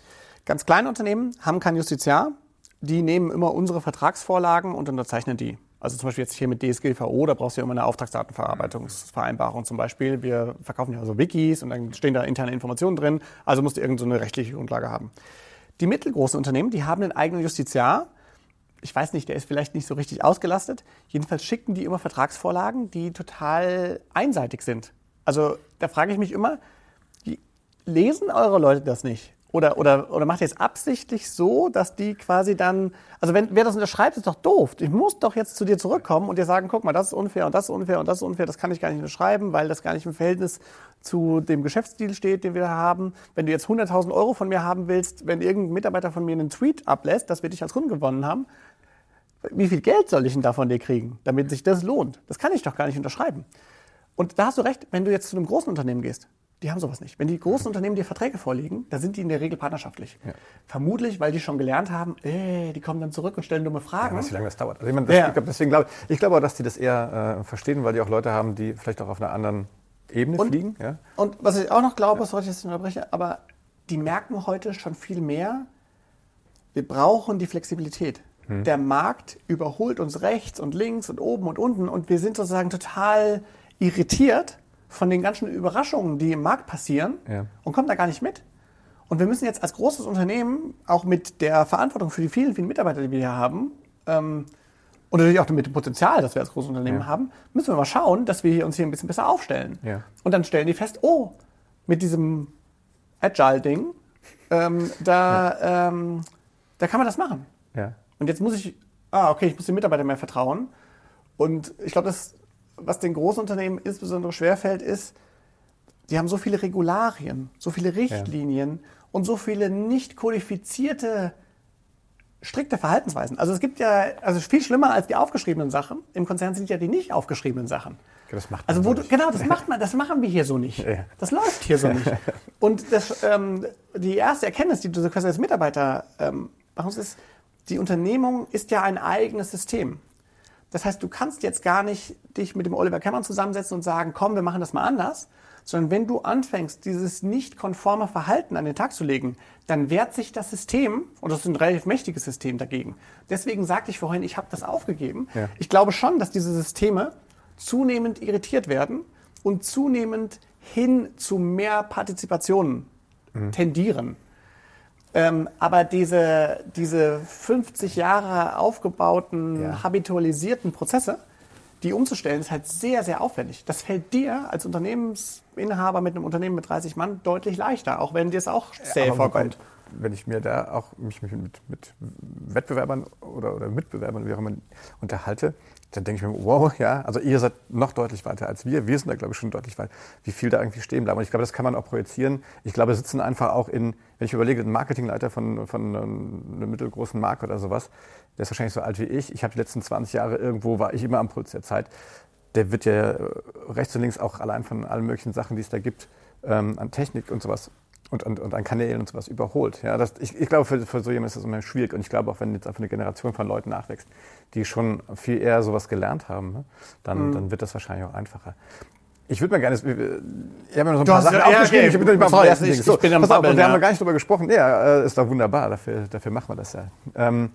Ganz kleine Unternehmen haben kein Justiziar, die nehmen immer unsere Vertragsvorlagen und unterzeichnen die. Also zum Beispiel jetzt hier mit DSGVO, da brauchst du ja immer eine Auftragsdatenverarbeitungsvereinbarung zum Beispiel. Wir verkaufen ja also Wikis und dann stehen da interne Informationen drin, also musst du irgendeine so eine rechtliche Grundlage haben. Die mittelgroßen Unternehmen, die haben einen eigenen Justiziar. Ich weiß nicht, der ist vielleicht nicht so richtig ausgelastet. Jedenfalls schicken die immer Vertragsvorlagen, die total einseitig sind. Also da frage ich mich immer, lesen eure Leute das nicht? Oder, oder, oder macht ihr es absichtlich so, dass die quasi dann, also wenn wer das unterschreibt, ist doch doof. Ich muss doch jetzt zu dir zurückkommen und dir sagen, guck mal, das ist unfair und das ist unfair und das ist unfair, das kann ich gar nicht unterschreiben, weil das gar nicht im Verhältnis zu dem Geschäftsstil steht, den wir da haben. Wenn du jetzt 100.000 Euro von mir haben willst, wenn irgendein Mitarbeiter von mir einen Tweet ablässt, dass wir dich als Kunden gewonnen haben, wie viel Geld soll ich denn da von dir kriegen, damit sich das lohnt? Das kann ich doch gar nicht unterschreiben. Und da hast du recht, wenn du jetzt zu einem großen Unternehmen gehst, die haben sowas nicht. Wenn die großen Unternehmen dir Verträge vorlegen, dann sind die in der Regel partnerschaftlich. Vermutlich, weil die schon gelernt haben, ey, die kommen dann zurück und stellen dumme Fragen. Ja, weißt du, wie lange das dauert? Also ich, meine, das, Ja. ich glaube, deswegen glaube ich glaube auch, dass die das eher äh, verstehen, weil die auch Leute haben, die vielleicht auch auf einer anderen Ebene und, fliegen. Ja. Und was ich auch noch glaube, sorry, dass ich das unterbreche, aber die merken heute schon viel mehr, wir brauchen die Flexibilität. Hm. Der Markt überholt uns rechts und links und oben und unten und wir sind sozusagen total irritiert von den ganzen Überraschungen, die im Markt passieren ja. und kommen da gar nicht mit. Und wir müssen jetzt als großes Unternehmen, auch mit der Verantwortung für die vielen, vielen Mitarbeiter, die wir hier haben, ähm, und natürlich auch mit dem Potenzial, das wir als großes Unternehmen ja. haben, müssen wir mal schauen, dass wir uns hier ein bisschen besser aufstellen. Ja. Und dann stellen die fest, oh, mit diesem Agile-Ding, ähm, da, ähm, da kann man das machen. Und jetzt muss ich, ah, okay, ich muss den Mitarbeitern mehr vertrauen. Und ich glaube, das, was den großen Unternehmen insbesondere schwerfällt, ist, die haben so viele Regularien, so viele Richtlinien ja. und so viele nicht kodifizierte strikte Verhaltensweisen. Also es gibt ja, also viel schlimmer als die aufgeschriebenen Sachen. Im Konzern sind ja die nicht aufgeschriebenen Sachen. Das macht also wo du, genau, das macht man, das machen wir hier so nicht. Ja. Das läuft hier so nicht. Und das, ähm, die erste Erkenntnis, die du quasi als Mitarbeiter ähm, machst, ist, die Unternehmung ist ja ein eigenes System. Das heißt, du kannst jetzt gar nicht dich mit dem Oliver Cameron zusammensetzen und sagen, komm, wir machen das mal anders, sondern wenn du anfängst, dieses nicht konforme Verhalten an den Tag zu legen, dann wehrt sich das System, und das ist ein relativ mächtiges System dagegen. Deswegen sagte ich vorhin, ich habe das aufgegeben. Ja. Ich glaube schon, dass diese Systeme zunehmend irritiert werden und zunehmend hin zu mehr Partizipationen mhm. tendieren. Ähm, aber diese, diese 50 Jahre aufgebauten, ja. habitualisierten Prozesse, die umzustellen, ist halt sehr, sehr aufwendig. Das fällt dir als Unternehmensinhaber mit einem Unternehmen mit 30 Mann deutlich leichter, auch wenn dir es auch sehr vorkommt. Wenn ich mir da auch mich mit, mit Wettbewerbern oder, oder Mitbewerbern, wie auch immer, unterhalte, dann denke ich mir, wow, ja, also ihr seid noch deutlich weiter als wir. Wir sind da, glaube ich, schon deutlich weit, wie viel da irgendwie stehen bleiben. Und ich glaube, das kann man auch projizieren. Ich glaube, sitzen einfach auch in, wenn ich überlege, ein Marketingleiter von, von einer mittelgroßen Marke oder sowas, der ist wahrscheinlich so alt wie ich. Ich habe die letzten 20 Jahre irgendwo, war ich immer am Puls der Zeit. Der wird ja rechts und links auch allein von allen möglichen Sachen, die es da gibt, ähm, an Technik und sowas und, und, und an Kanälen und sowas überholt. Ja, das, ich, ich glaube, für, für so jemanden ist das immer schwierig. Und ich glaube, auch wenn jetzt einfach eine Generation von Leuten nachwächst, die schon viel eher sowas gelernt haben, ne, dann, mhm. dann wird das wahrscheinlich auch einfacher. Ich würde mal gerne, ich habe mir noch so ein du paar Sachen ja, aufgeschrieben. Okay. Ich bin nicht mal ersten ich, so, ich bin am pass auf, Babbeln, und wir ja. haben gar nicht drüber gesprochen. Ja, äh, ist doch wunderbar, dafür, dafür machen wir das ja. Ähm,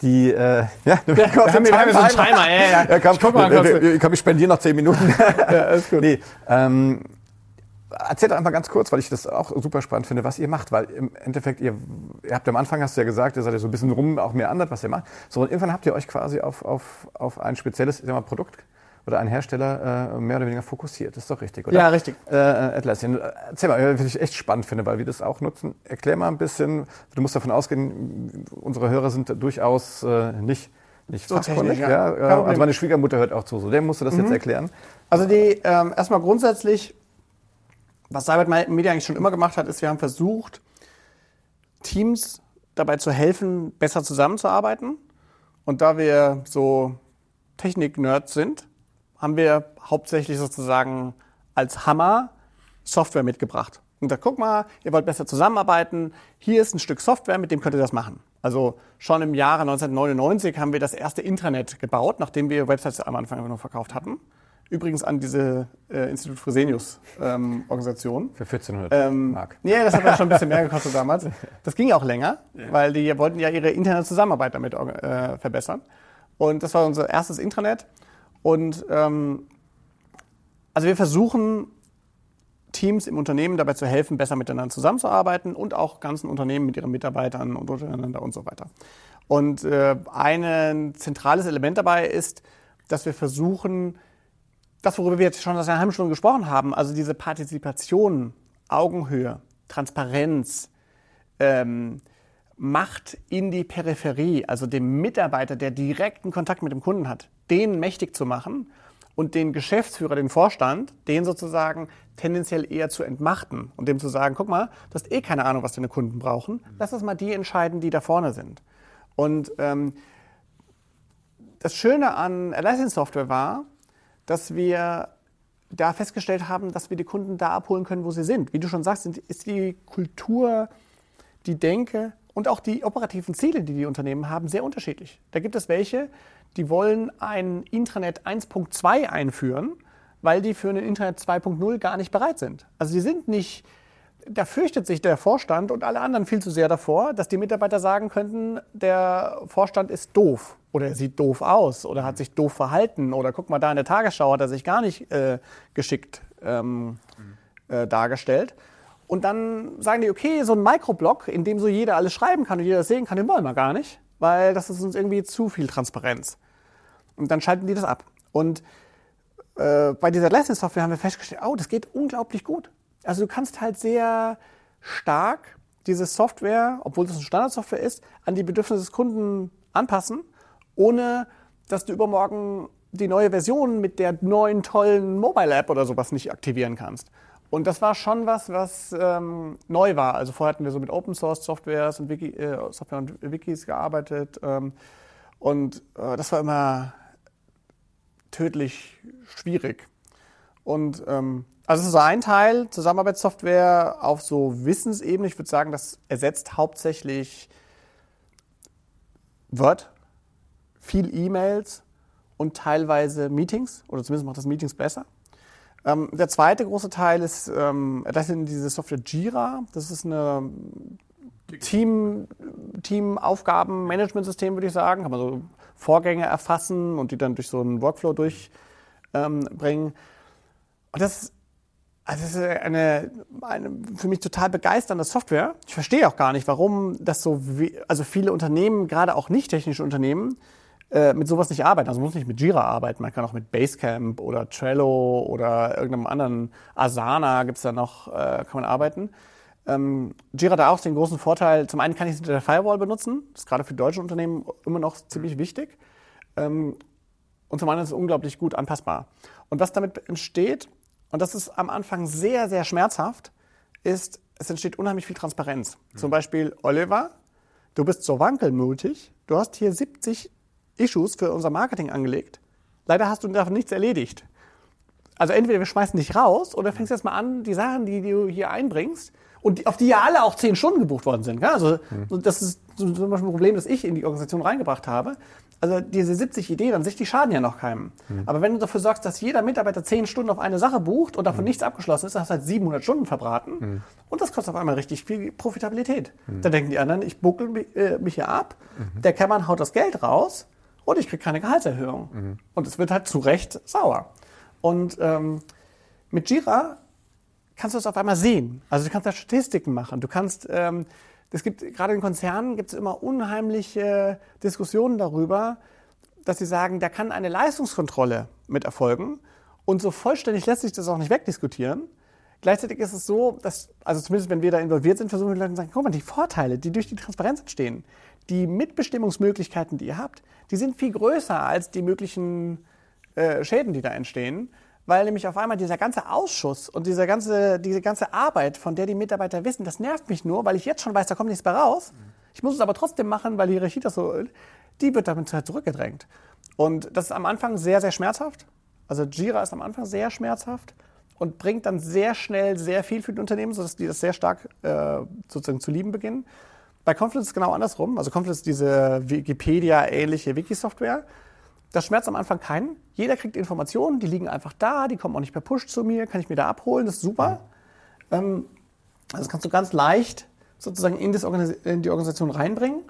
die, äh, ja, du wir, wir haben, wir haben so einen Timer, ja, ja. ja komm, ich, guck mal, wir, komm, ich spendiere noch zehn Minuten. ja, alles gut. Nee, ähm, Erzählt doch einfach ganz kurz, weil ich das auch super spannend finde, was ihr macht. Weil im Endeffekt, ihr, ihr habt am Anfang, hast du ja gesagt, ihr seid ja so ein bisschen rum, auch mehr anders, was ihr macht. So, und irgendwann habt ihr euch quasi auf, auf, auf ein spezielles sag mal, Produkt oder einen Hersteller äh, mehr oder weniger fokussiert. Das ist doch richtig, oder? Ja, richtig. Äh, äh Atlassian. Erzähl mal, was ich echt spannend finde, weil wir das auch nutzen. Erklär mal ein bisschen. Du musst davon ausgehen, unsere Hörer sind durchaus äh, nicht nicht so fachkundig. Ja. ja. Äh, also meine Schwiegermutter hört auch zu. So, der musst du das mhm. jetzt erklären. Also die ähm, erstmal grundsätzlich was Cybert Media eigentlich schon immer gemacht hat, ist, wir haben versucht, Teams dabei zu helfen, besser zusammenzuarbeiten. Und da wir so Technik-Nerds sind, haben wir hauptsächlich sozusagen als Hammer Software mitgebracht. Und da guck mal, ihr wollt besser zusammenarbeiten. Hier ist ein Stück Software, mit dem könnt ihr das machen. Also schon im Jahre 1999 haben wir das erste Intranet gebaut, nachdem wir Websites am Anfang nur verkauft hatten. Übrigens an diese äh, Institut Fresenius ähm, Organisation. Für 1400 ähm, Mark. Ja, das hat dann schon ein bisschen mehr gekostet damals. Das ging auch länger, ja. weil die wollten ja ihre interne Zusammenarbeit damit äh, verbessern. Und das war unser erstes Intranet. Und ähm, also wir versuchen Teams im Unternehmen dabei zu helfen, besser miteinander zusammenzuarbeiten und auch ganzen Unternehmen mit ihren Mitarbeitern und untereinander und so weiter. Und äh, ein zentrales Element dabei ist, dass wir versuchen, das, worüber wir jetzt schon seit einer halben Stunde gesprochen haben, also diese Partizipation, Augenhöhe, Transparenz, ähm, Macht in die Peripherie, also dem Mitarbeiter, der direkten Kontakt mit dem Kunden hat, den mächtig zu machen und den Geschäftsführer, den Vorstand, den sozusagen tendenziell eher zu entmachten und dem zu sagen, guck mal, du hast eh keine Ahnung, was deine Kunden brauchen, lass das mal die entscheiden, die da vorne sind. Und ähm, das Schöne an Atlassian Software war, dass wir da festgestellt haben, dass wir die Kunden da abholen können, wo sie sind. Wie du schon sagst, ist die Kultur, die Denke und auch die operativen Ziele, die die Unternehmen haben, sehr unterschiedlich. Da gibt es welche, die wollen ein Intranet 1.2 einführen, weil die für ein Internet 2.0 gar nicht bereit sind. Also die sind nicht, da fürchtet sich der Vorstand und alle anderen viel zu sehr davor, dass die Mitarbeiter sagen könnten, der Vorstand ist doof oder er sieht doof aus oder hat sich doof verhalten oder guck mal da in der Tagesschau hat er sich gar nicht äh, geschickt ähm, äh, dargestellt. Und dann sagen die, okay, so ein Microblog, in dem so jeder alles schreiben kann und jeder das sehen kann, den wollen wir gar nicht, weil das ist uns irgendwie zu viel Transparenz. Und dann schalten die das ab. Und äh, bei dieser Atlassian-Software haben wir festgestellt, oh, das geht unglaublich gut. Also du kannst halt sehr stark diese Software, obwohl es eine Standardsoftware ist, an die Bedürfnisse des Kunden anpassen, ohne dass du übermorgen die neue Version mit der neuen tollen Mobile-App oder sowas nicht aktivieren kannst. Und das war schon was, was ähm, neu war. Also vorher hatten wir so mit Open Source Softwares und Wiki, äh, Software und Wikis gearbeitet. Ähm, und äh, das war immer tödlich schwierig. Und ähm, also das ist so ein Teil, Zusammenarbeitssoftware auf so Wissensebene. Ich würde sagen, das ersetzt hauptsächlich Word, viel E-Mails und teilweise Meetings, oder zumindest macht das Meetings besser. Ähm, der zweite große Teil ist, ähm, das sind diese Software Jira. Das ist eine Team, Team-Aufgaben-Management-System, würde ich sagen. Kann man so Vorgänge erfassen und die dann durch so einen Workflow durchbringen. Ähm, und das, also das ist eine, eine für mich total begeisternde Software. Ich verstehe auch gar nicht, warum das so, wie, also viele Unternehmen, gerade auch nicht technische Unternehmen, äh, mit sowas nicht arbeiten. Also man muss nicht mit Jira arbeiten, man kann auch mit Basecamp oder Trello oder irgendeinem anderen Asana gibt's da noch, äh, kann man arbeiten. Ähm, Jira hat auch den großen Vorteil, zum einen kann ich es hinter der Firewall benutzen, das ist gerade für deutsche Unternehmen immer noch ziemlich wichtig. Ähm, und zum anderen ist es unglaublich gut anpassbar. Und was damit entsteht, und das ist am Anfang sehr, sehr schmerzhaft, ist, es entsteht unheimlich viel Transparenz. Mhm. Zum Beispiel, Oliver, du bist so wankelmutig, du hast hier 70 Issues für unser Marketing angelegt. Leider hast du davon nichts erledigt. Also entweder wir schmeißen dich raus oder fängst erst mal an, die Sachen, die du hier einbringst, und auf die ja alle auch zehn Stunden gebucht worden sind. Also mhm. das ist zum Beispiel ein Problem, das ich in die Organisation reingebracht habe. Also diese 70 Ideen an sich, die schaden ja noch keinem. Mhm. Aber wenn du dafür sorgst, dass jeder Mitarbeiter zehn Stunden auf eine Sache bucht und davon mhm. nichts abgeschlossen ist, dann hast du halt 700 Stunden verbraten. Mhm. Und das kostet auf einmal richtig viel Profitabilität. Mhm. Dann denken die anderen, ich buckel mich, äh, mich hier ab, mhm. der Kämmern haut das Geld raus und ich kriege keine Gehaltserhöhung. Mhm. Und es wird halt zu Recht sauer. Und ähm, mit Jira kannst du es auf einmal sehen. Also du kannst da Statistiken machen. Du kannst, ähm, gibt gerade in Konzernen gibt es immer unheimliche Diskussionen darüber, dass sie sagen, da kann eine Leistungskontrolle mit erfolgen. Und so vollständig lässt sich das auch nicht wegdiskutieren. Gleichzeitig ist es so, dass, also zumindest wenn wir da involviert sind, versuchen wir den Leuten zu sagen, guck mal, die Vorteile, die durch die Transparenz entstehen, die Mitbestimmungsmöglichkeiten, die ihr habt, die sind viel größer als die möglichen äh, Schäden, die da entstehen weil nämlich auf einmal dieser ganze Ausschuss und diese ganze, diese ganze Arbeit, von der die Mitarbeiter wissen, das nervt mich nur, weil ich jetzt schon weiß, da kommt nichts mehr raus. Ich muss es aber trotzdem machen, weil die Hierarchie das so, die wird damit zurückgedrängt. Und das ist am Anfang sehr, sehr schmerzhaft. Also Jira ist am Anfang sehr schmerzhaft und bringt dann sehr schnell sehr viel für die Unternehmen, sodass die das sehr stark äh, sozusagen zu lieben beginnen. Bei Confluence ist es genau andersrum. Also Confluence ist diese Wikipedia-ähnliche Wiki-Software. Das schmerzt am Anfang keinen. Jeder kriegt Informationen, die liegen einfach da, die kommen auch nicht per Push zu mir, kann ich mir da abholen, das ist super. Mhm. Ähm, also das kannst du ganz leicht sozusagen in, in, die Organisation reinbringen.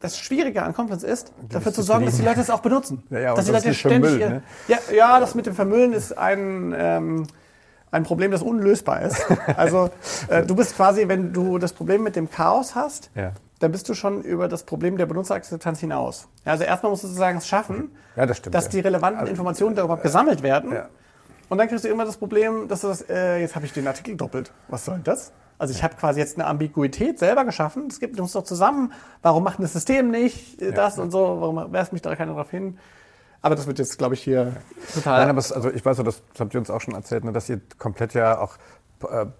Das Schwierige an Confluence ist, dafür zu sorgen, dass die Leute es auch benutzen. Ja, ja, dass die Leute ständig. Vermüllen, ne? ja, ja, das mit dem Vermüllen ist ein, ähm, ein Problem, das unlösbar ist. Also äh, du bist quasi, wenn du das Problem mit dem Chaos hast, ja dann bist du schon über das Problem der Benutzerakzeptanz hinaus. Ja, also erstmal musst du sozusagen es schaffen, ja, das stimmt, dass ja. die relevanten also, Informationen darüber äh, gesammelt werden. Und dann kriegst du immer das Problem, dass du das, äh, jetzt habe ich den Artikel doppelt. Was soll das? Also ich habe quasi jetzt eine Ambiguität selber geschaffen. Es gibt uns doch zusammen. Warum macht das System nicht äh, das und so? Warum weist mich da keiner drauf hin? Aber das wird jetzt, glaube ich, hier total. Nein, aber es, also ich weiß, das habt ihr uns auch schon erzählt, ne, dass ihr komplett ja auch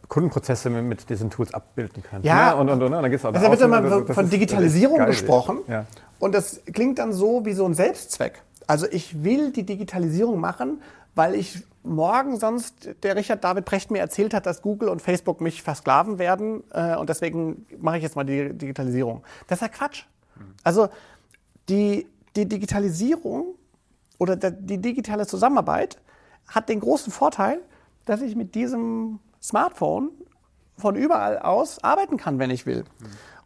Kundenprozesse mit diesen Tools abbilden kann. Ja, ne? und, und, und, und dann geht's auch also da wird immer von ist, Digitalisierung gesprochen. Ja. Und das klingt dann so wie so ein Selbstzweck. Also ich will die Digitalisierung machen, weil ich morgen sonst der Richard David Precht mir erzählt hat, dass Google und Facebook mich versklaven werden äh, und deswegen mache ich jetzt mal die Digitalisierung. Das ist ja Quatsch. Also die, die Digitalisierung oder die digitale Zusammenarbeit hat den großen Vorteil, dass ich mit diesem Smartphone von überall aus arbeiten kann, wenn ich will.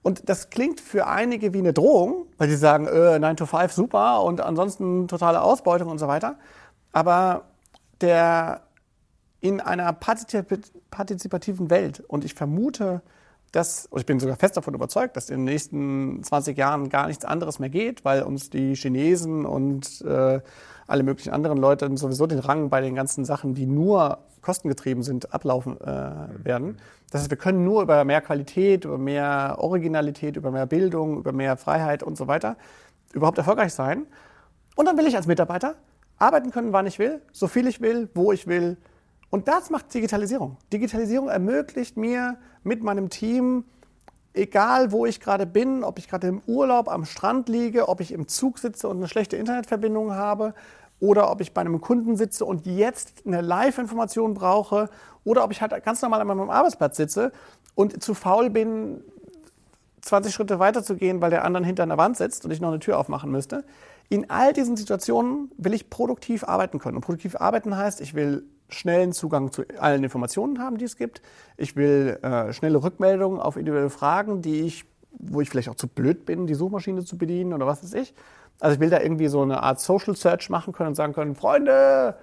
Und das klingt für einige wie eine Drohung, weil sie sagen, äh, 9 to 5 super und ansonsten totale Ausbeutung und so weiter. Aber der in einer partizipativen Welt und ich vermute, dass, ich bin sogar fest davon überzeugt, dass in den nächsten 20 Jahren gar nichts anderes mehr geht, weil uns die Chinesen und äh, alle möglichen anderen Leute sowieso den Rang bei den ganzen Sachen, die nur kostengetrieben sind, ablaufen äh, werden. Das heißt, wir können nur über mehr Qualität, über mehr Originalität, über mehr Bildung, über mehr Freiheit und so weiter überhaupt erfolgreich sein. Und dann will ich als Mitarbeiter arbeiten können, wann ich will, so viel ich will, wo ich will. Und das macht Digitalisierung. Digitalisierung ermöglicht mir mit meinem Team, egal wo ich gerade bin, ob ich gerade im Urlaub am Strand liege, ob ich im Zug sitze und eine schlechte Internetverbindung habe, oder ob ich bei einem Kunden sitze und jetzt eine Live-Information brauche oder ob ich halt ganz normal an meinem Arbeitsplatz sitze und zu faul bin, 20 Schritte weiter zu gehen, weil der andere hinter einer Wand sitzt und ich noch eine Tür aufmachen müsste. In all diesen Situationen will ich produktiv arbeiten können. Und produktiv arbeiten heißt, ich will schnellen Zugang zu allen Informationen haben, die es gibt. Ich will äh, schnelle Rückmeldungen auf individuelle Fragen, die ich, wo ich vielleicht auch zu blöd bin, die Suchmaschine zu bedienen oder was weiß ich. Also ich will da irgendwie so eine Art Social Search machen können und sagen können, Freunde,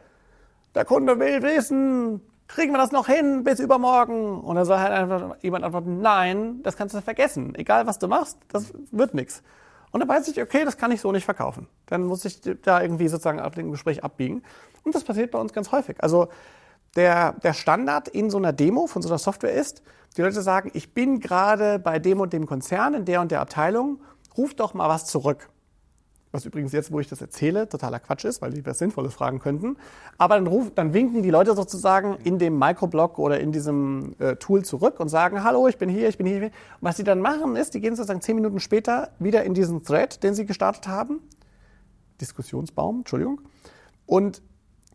der Kunde will wissen, kriegen wir das noch hin bis übermorgen? Und dann soll halt einfach jemand antworten, nein, das kannst du vergessen. Egal was du machst, das wird nichts. Und dann weiß ich, okay, das kann ich so nicht verkaufen. Dann muss ich da irgendwie sozusagen auf dem Gespräch abbiegen. Und das passiert bei uns ganz häufig. Also der, der Standard in so einer Demo von so einer Software ist, die Leute sagen, ich bin gerade bei dem und dem Konzern, in der und der Abteilung, ruf doch mal was zurück. Was übrigens jetzt, wo ich das erzähle, totaler Quatsch ist, weil die was Sinnvolles fragen könnten. Aber dann, ruf, dann winken die Leute sozusagen in dem Microblog oder in diesem äh, Tool zurück und sagen, hallo, ich bin hier, ich bin hier. Und was sie dann machen ist, die gehen sozusagen zehn Minuten später wieder in diesen Thread, den sie gestartet haben, Diskussionsbaum, Entschuldigung, und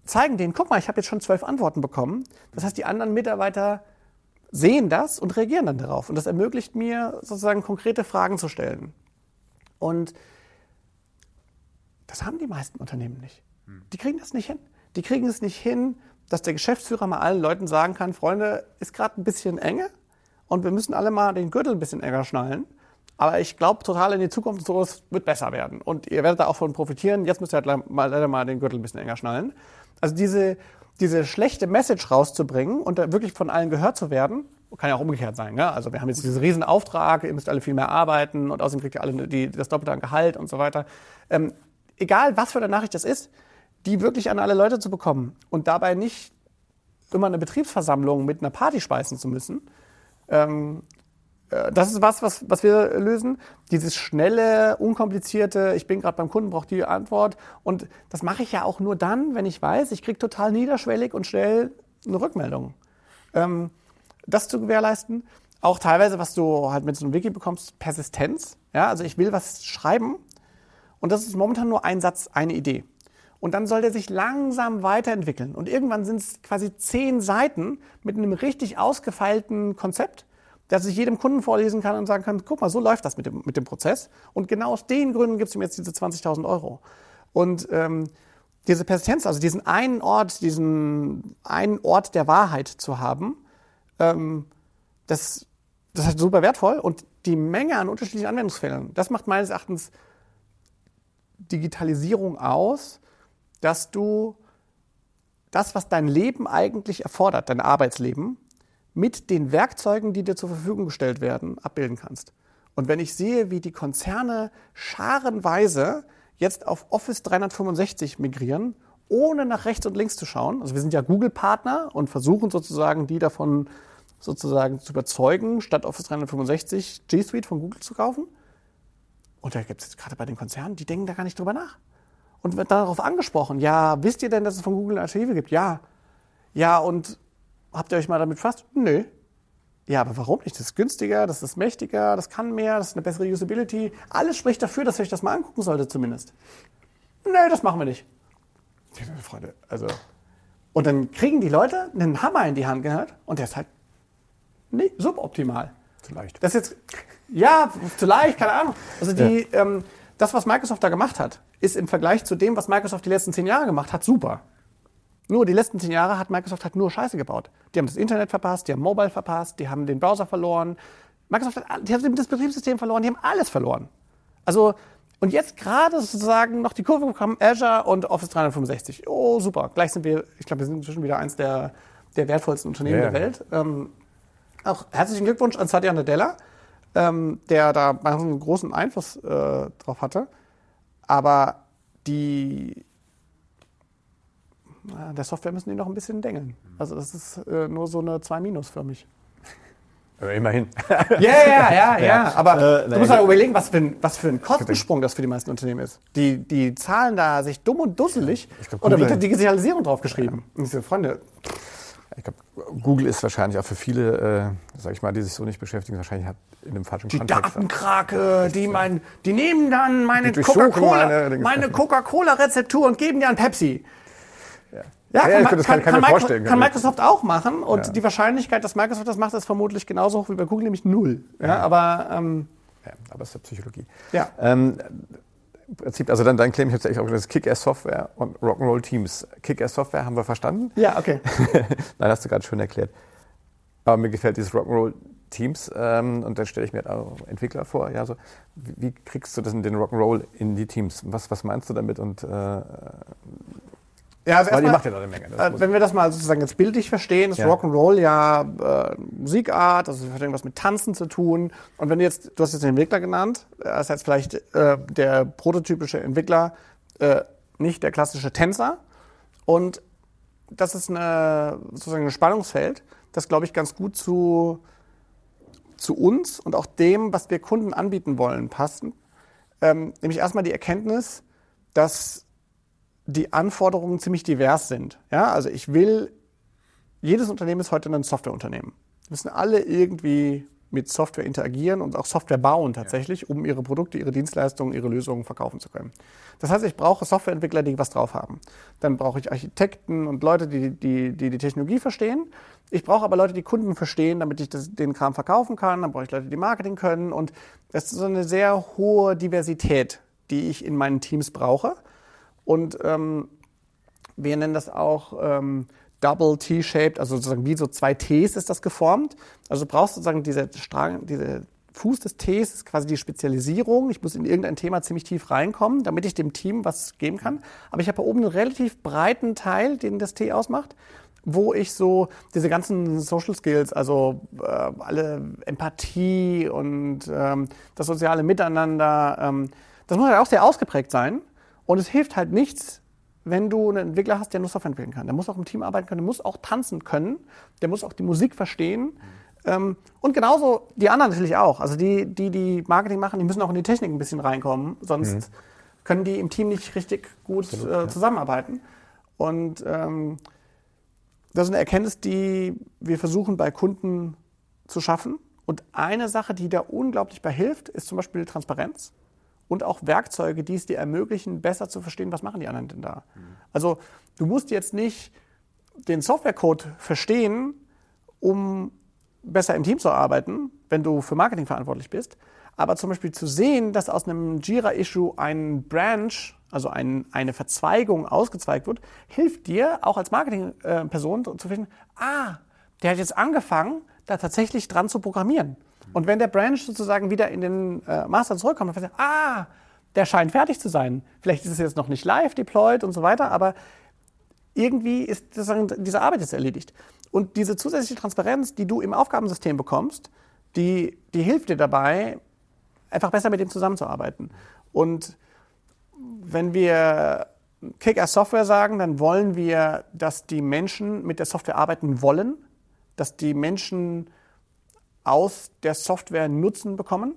zeigen denen, guck mal, ich habe jetzt schon zwölf Antworten bekommen. Das heißt, die anderen Mitarbeiter sehen das und reagieren dann darauf. Und das ermöglicht mir sozusagen konkrete Fragen zu stellen. Und das haben die meisten Unternehmen nicht. Die kriegen das nicht hin. Die kriegen es nicht hin, dass der Geschäftsführer mal allen Leuten sagen kann, Freunde, ist gerade ein bisschen enge und wir müssen alle mal den Gürtel ein bisschen enger schnallen. Aber ich glaube total in die Zukunft, so es wird besser werden. Und ihr werdet da auch von profitieren. Jetzt müsst ihr halt mal, leider mal den Gürtel ein bisschen enger schnallen. Also diese, diese schlechte Message rauszubringen und wirklich von allen gehört zu werden, kann ja auch umgekehrt sein. Ne? Also wir haben jetzt diesen riesen Auftrag, ihr müsst alle viel mehr arbeiten und außerdem kriegt ihr alle die, das Doppelte an Gehalt und so weiter. Ähm, egal was für eine Nachricht das ist, die wirklich an alle Leute zu bekommen und dabei nicht immer eine Betriebsversammlung mit einer Party speisen zu müssen. Ähm, äh, das ist was, was, was wir lösen. Dieses schnelle, unkomplizierte, ich bin gerade beim Kunden, brauche die Antwort. Und das mache ich ja auch nur dann, wenn ich weiß, ich kriege total niederschwellig und schnell eine Rückmeldung. Ähm, das zu gewährleisten. Auch teilweise, was du halt mit so einem Wiki bekommst, Persistenz. Ja, also ich will was schreiben und das ist momentan nur ein Satz, eine Idee. Und dann soll der sich langsam weiterentwickeln. Und irgendwann sind es quasi zehn Seiten mit einem richtig ausgefeilten Konzept, das ich jedem Kunden vorlesen kann und sagen kann, guck mal, so läuft das mit dem, mit dem Prozess. Und genau aus den Gründen gibt es ihm jetzt diese 20.000 Euro. Und ähm, diese Persistenz, also diesen einen Ort, diesen einen Ort der Wahrheit zu haben, ähm, das, das ist super wertvoll. Und die Menge an unterschiedlichen Anwendungsfällen, das macht meines Erachtens Digitalisierung aus, dass du das, was dein Leben eigentlich erfordert, dein Arbeitsleben, mit den Werkzeugen, die dir zur Verfügung gestellt werden, abbilden kannst. Und wenn ich sehe, wie die Konzerne scharenweise jetzt auf Office 365 migrieren, ohne nach rechts und links zu schauen, also wir sind ja Google-Partner und versuchen sozusagen, die davon sozusagen zu überzeugen, statt Office 365 G Suite von Google zu kaufen, und da gibt es gerade bei den Konzernen, die denken da gar nicht drüber nach. Und wird darauf angesprochen, ja, wisst ihr denn, dass es von Google eine Alternative gibt? Ja. Ja, und habt ihr euch mal damit befasst? Nö. Ja, aber warum nicht? Das ist günstiger, das ist mächtiger, das kann mehr, das ist eine bessere Usability. Alles spricht dafür, dass ihr euch das mal angucken solltet zumindest. Nö, das machen wir nicht. Freunde, also. Und dann kriegen die Leute einen Hammer in die Hand gehört und der ist halt nee, suboptimal. Vielleicht. Das ist jetzt, ja, vielleicht, keine Ahnung. Also die, ja. ähm, das, was Microsoft da gemacht hat, ist im Vergleich zu dem, was Microsoft die letzten zehn Jahre gemacht hat, super. Nur die letzten zehn Jahre hat Microsoft halt nur Scheiße gebaut. Die haben das Internet verpasst, die haben Mobile verpasst, die haben den Browser verloren. Microsoft hat, die haben das Betriebssystem verloren, die haben alles verloren. Also, und jetzt gerade sozusagen noch die Kurve bekommen, Azure und Office 365. Oh, super. Gleich sind wir, ich glaube, wir sind inzwischen wieder eins der, der wertvollsten Unternehmen Ja, der. Welt. Ähm, auch herzlichen Glückwunsch an Satya Nadella, ähm, der da einen großen Einfluss äh, drauf hatte. Aber die der Software müssen die noch ein bisschen dengeln. Also das ist äh, nur so eine 2 Minus für mich. Aber immerhin. Ja, ja, ja, ja. Aber Äh, du musst gut. halt überlegen, was für, ein, was für ein Kostensprung das für die meisten Unternehmen ist. Die, die zahlen da sich dumm und dusselig glaub, und da wird Digitalisierung draufgeschrieben. Und ich so, Freunde, Ich glaube, Google ist wahrscheinlich auch für viele, äh, sag ich mal, die sich so nicht beschäftigen, wahrscheinlich hat in dem falschen die Kontext. Datenkrake, die, mein, die nehmen dann meine Die Coca-Cola meine Coca-Cola-Rezeptur und geben dir ein Pepsi. Ja, Ja, ich kann, das kann- kann mir Micro- vorstellen, kann ja. Microsoft auch machen und Ja. die Wahrscheinlichkeit, dass Microsoft das macht, ist vermutlich genauso hoch wie bei Google, nämlich null. Ja, aber ähm, Ja, aber es ist ja Psychologie. ja. Ähm, Im Prinzip, also dann dein Claim, ich habe es auch gesagt, Kick-Ass-Software und Rock'n'Roll Teams. Kick-Ass-Software haben wir verstanden. Ja, okay. Nein, hast du gerade schön erklärt. Aber mir gefällt dieses Rock'n'Roll Teams ähm, und dann stelle ich mir auch Entwickler vor. Ja, so, wie, wie kriegst du das in den Rock'n'Roll in die Teams? Was, was meinst du damit? Und, äh, Ja, also weil macht ja eine Menge. Das Äh, wenn wir das mal sozusagen jetzt bildlich verstehen, ist Ja. Rock'n'Roll ja äh, Musikart, also es hat irgendwas mit Tanzen zu tun. Und wenn du jetzt, du hast jetzt den Entwickler genannt, er ist jetzt vielleicht äh, der prototypische Entwickler, äh, nicht der klassische Tänzer. Und das ist eine, sozusagen ein Spannungsfeld, das, glaube ich, ganz gut zu, zu uns und auch dem, was wir Kunden anbieten wollen, passen. Ähm, nämlich erstmal die Erkenntnis, dass die Anforderungen ziemlich divers sind. Ja, also ich will, jedes Unternehmen ist heute ein Softwareunternehmen. Wir müssen alle irgendwie mit Software interagieren und auch Software bauen tatsächlich, um ihre Produkte, ihre Dienstleistungen, ihre Lösungen verkaufen zu können. Das heißt, ich brauche Softwareentwickler, die was drauf haben. Dann brauche ich Architekten und Leute, die die, die, die Technologie verstehen. Ich brauche aber Leute, die Kunden verstehen, damit ich das, den Kram verkaufen kann. Dann brauche ich Leute, die Marketing können. Und das ist so eine sehr hohe Diversität, die ich in meinen Teams brauche. Und ähm, wir nennen das auch ähm, Double T-shaped, also sozusagen wie so zwei Ts ist das geformt. Also du brauchst sozusagen diese Strang, diese Fuß des Ts ist quasi die Spezialisierung. Ich muss in irgendein Thema ziemlich tief reinkommen, damit ich dem Team was geben kann. Aber ich habe oben einen relativ breiten Teil, den das T ausmacht, wo ich so diese ganzen Social Skills, also äh, alle Empathie und ähm, das soziale Miteinander, ähm, das muss halt auch sehr ausgeprägt sein. Und es hilft halt nichts, wenn du einen Entwickler hast, der nur Software entwickeln kann. Der muss auch im Team arbeiten können, der muss auch tanzen können, der muss auch die Musik verstehen. Ähm, und genauso die anderen natürlich auch. Also die, die, die Marketing machen, die müssen auch in die Technik ein bisschen reinkommen, sonst können die im Team nicht richtig gut äh, zusammenarbeiten. Und ähm, das ist eine Erkenntnis, die wir versuchen bei Kunden zu schaffen. Und eine Sache, die da unglaublich bei hilft, ist zum Beispiel Transparenz und auch Werkzeuge, die es dir ermöglichen, besser zu verstehen, was machen die anderen denn da. Also du musst jetzt nicht den Softwarecode verstehen, um besser im Team zu arbeiten, wenn du für Marketing verantwortlich bist. Aber zum Beispiel zu sehen, dass aus einem Jira-Issue ein Branch, also ein, eine Verzweigung ausgezweigt wird, hilft dir auch als Marketingperson zu finden, ah, der hat jetzt angefangen, da tatsächlich dran zu programmieren. Und wenn der Branch sozusagen wieder in den äh, Master zurückkommt, dann feststellt, ah, der scheint fertig zu sein. Vielleicht ist es jetzt noch nicht live deployed und so weiter, aber irgendwie ist diese Arbeit jetzt erledigt. Und diese zusätzliche Transparenz, die du im Aufgabensystem bekommst, die, die hilft dir dabei, einfach besser mit dem zusammenzuarbeiten. Und wenn wir Kick-Ass Software sagen, dann wollen wir, dass die Menschen mit der Software arbeiten wollen, dass die Menschen aus der Software Nutzen bekommen.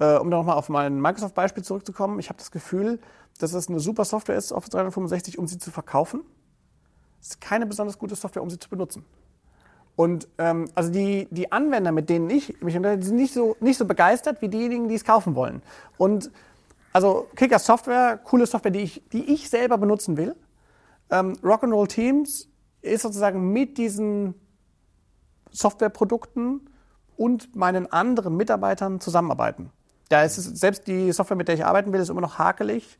Äh, um nochmal auf mein Microsoft-Beispiel zurückzukommen, ich habe das Gefühl, dass es eine super Software ist, Office 365, um sie zu verkaufen. Es ist keine besonders gute Software, um sie zu benutzen. Und ähm, also die, die Anwender, mit denen ich mich unterhalte, sind nicht so, nicht so begeistert wie diejenigen, die es kaufen wollen. Und also Kicker Software, coole Software, die ich, die ich selber benutzen will. Ähm, Rock'n'Roll Teams ist sozusagen mit diesen Softwareprodukten und meinen anderen Mitarbeitern zusammenarbeiten. Da ist es, selbst die Software, mit der ich arbeiten will, ist immer noch hakelig.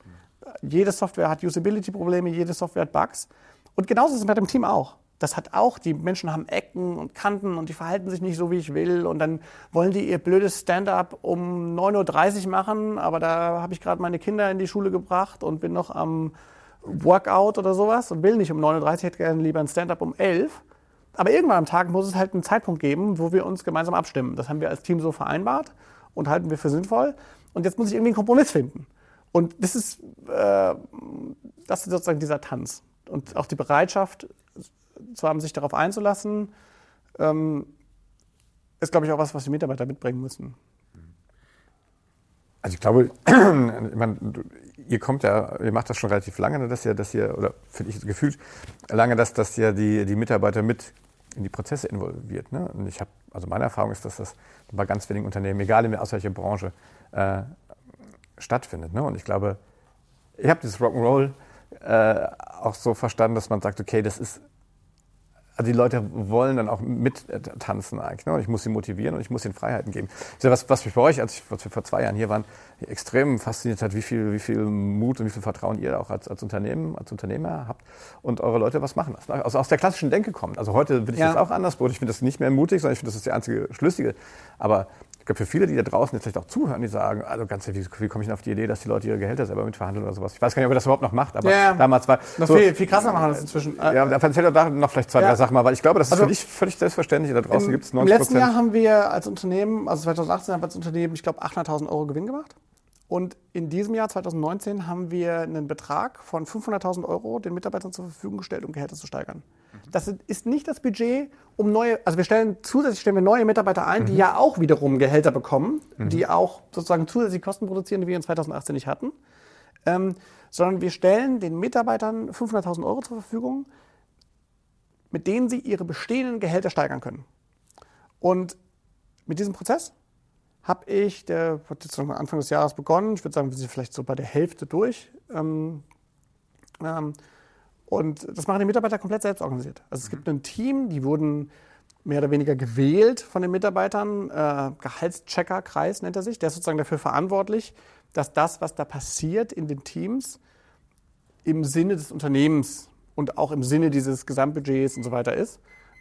Jede Software hat Usability-Probleme, jede Software hat Bugs. Und genauso ist es mit dem Team auch. Das hat auch, die Menschen haben Ecken und Kanten und die verhalten sich nicht so, wie ich will. Und dann wollen die ihr blödes Stand-up um 9.30 Uhr machen, aber da habe ich gerade meine Kinder in die Schule gebracht und bin noch am Workout oder sowas und will nicht um 9.30 Uhr, hätte gerne lieber ein Stand-up um 11 Uhr. Aber irgendwann am Tag muss es halt einen Zeitpunkt geben, wo wir uns gemeinsam abstimmen. Das haben wir als Team so vereinbart und halten wir für sinnvoll. Und jetzt muss ich irgendwie einen Kompromiss finden. Und das ist, äh, das ist sozusagen dieser Tanz. Und auch die Bereitschaft zu haben, sich darauf einzulassen, ähm, ist, glaube ich, auch was, was die Mitarbeiter mitbringen müssen. Also ich glaube, ich meine, ihr kommt ja, ihr macht das schon relativ lange, dass ihr, dass ihr oder finde ich gefühlt lange, dass, dass ihr die, die Mitarbeiter mit in die Prozesse involviert. Ne? Und ich habe, also meine Erfahrung ist, dass das bei ganz wenigen Unternehmen, egal in aus welcher Branche, äh, stattfindet. Ne? Und ich glaube, ich habe dieses Rock'n'Roll äh, auch so verstanden, dass man sagt, okay, das ist also die Leute wollen dann auch mittanzen eigentlich. Ne? Und ich muss sie motivieren und ich muss ihnen Freiheiten geben. Das was, was mich bei euch, als, ich, als wir vor zwei Jahren hier waren, extrem fasziniert hat, wie viel, wie viel Mut und wie viel Vertrauen ihr auch als, als Unternehmen, als Unternehmer habt und eure Leute was machen lassen. Also aus der klassischen Denke kommt. Also heute würde ich ja. das auch anders beurteilen. Ich finde das nicht mehr mutig, sondern ich finde, das ist die einzige schlüssige. Aber ich glaube, für viele, die da draußen jetzt vielleicht auch zuhören, die sagen, also ganz wie, wie komme ich denn auf die Idee, dass die Leute ihre Gehälter selber mitverhandeln oder sowas. Ich weiß gar nicht, ob ihr das überhaupt noch macht, aber ja, damals war... Das so, viel, viel krasser machen das inzwischen. Ja, erzähl doch da noch vielleicht zwei, ja. drei Sachen mal, weil ich glaube, das ist also, für dich völlig selbstverständlich. Da draußen gibt es 90 Im letzten Jahr haben wir als Unternehmen, also 2018 haben wir als Unternehmen, ich glaube, 800.000 Euro Gewinn gemacht. Und in diesem Jahr, 2019, haben wir einen Betrag von 500.000 Euro den Mitarbeitern zur Verfügung gestellt, um Gehälter zu steigern. Das ist nicht das Budget, um neue, also wir stellen zusätzlich stellen wir neue Mitarbeiter ein, mhm. die ja auch wiederum Gehälter bekommen, mhm. die auch sozusagen zusätzlich Kosten produzieren, die wir in 2018 nicht hatten. Ähm, sondern wir stellen den Mitarbeitern 500.000 Euro zur Verfügung, mit denen sie ihre bestehenden Gehälter steigern können. Und mit diesem Prozess habe ich, der hat jetzt Anfang des Jahres begonnen, ich würde sagen, wir sind vielleicht so bei der Hälfte durch. Ähm, ähm, und das machen die Mitarbeiter komplett selbst organisiert. Also es gibt ein Team, die wurden mehr oder weniger gewählt von den Mitarbeitern. Äh, Gehaltscheckerkreis nennt er sich. Der ist sozusagen dafür verantwortlich, dass das, was da passiert in den Teams, im Sinne des Unternehmens und auch im Sinne dieses Gesamtbudgets und so weiter ist.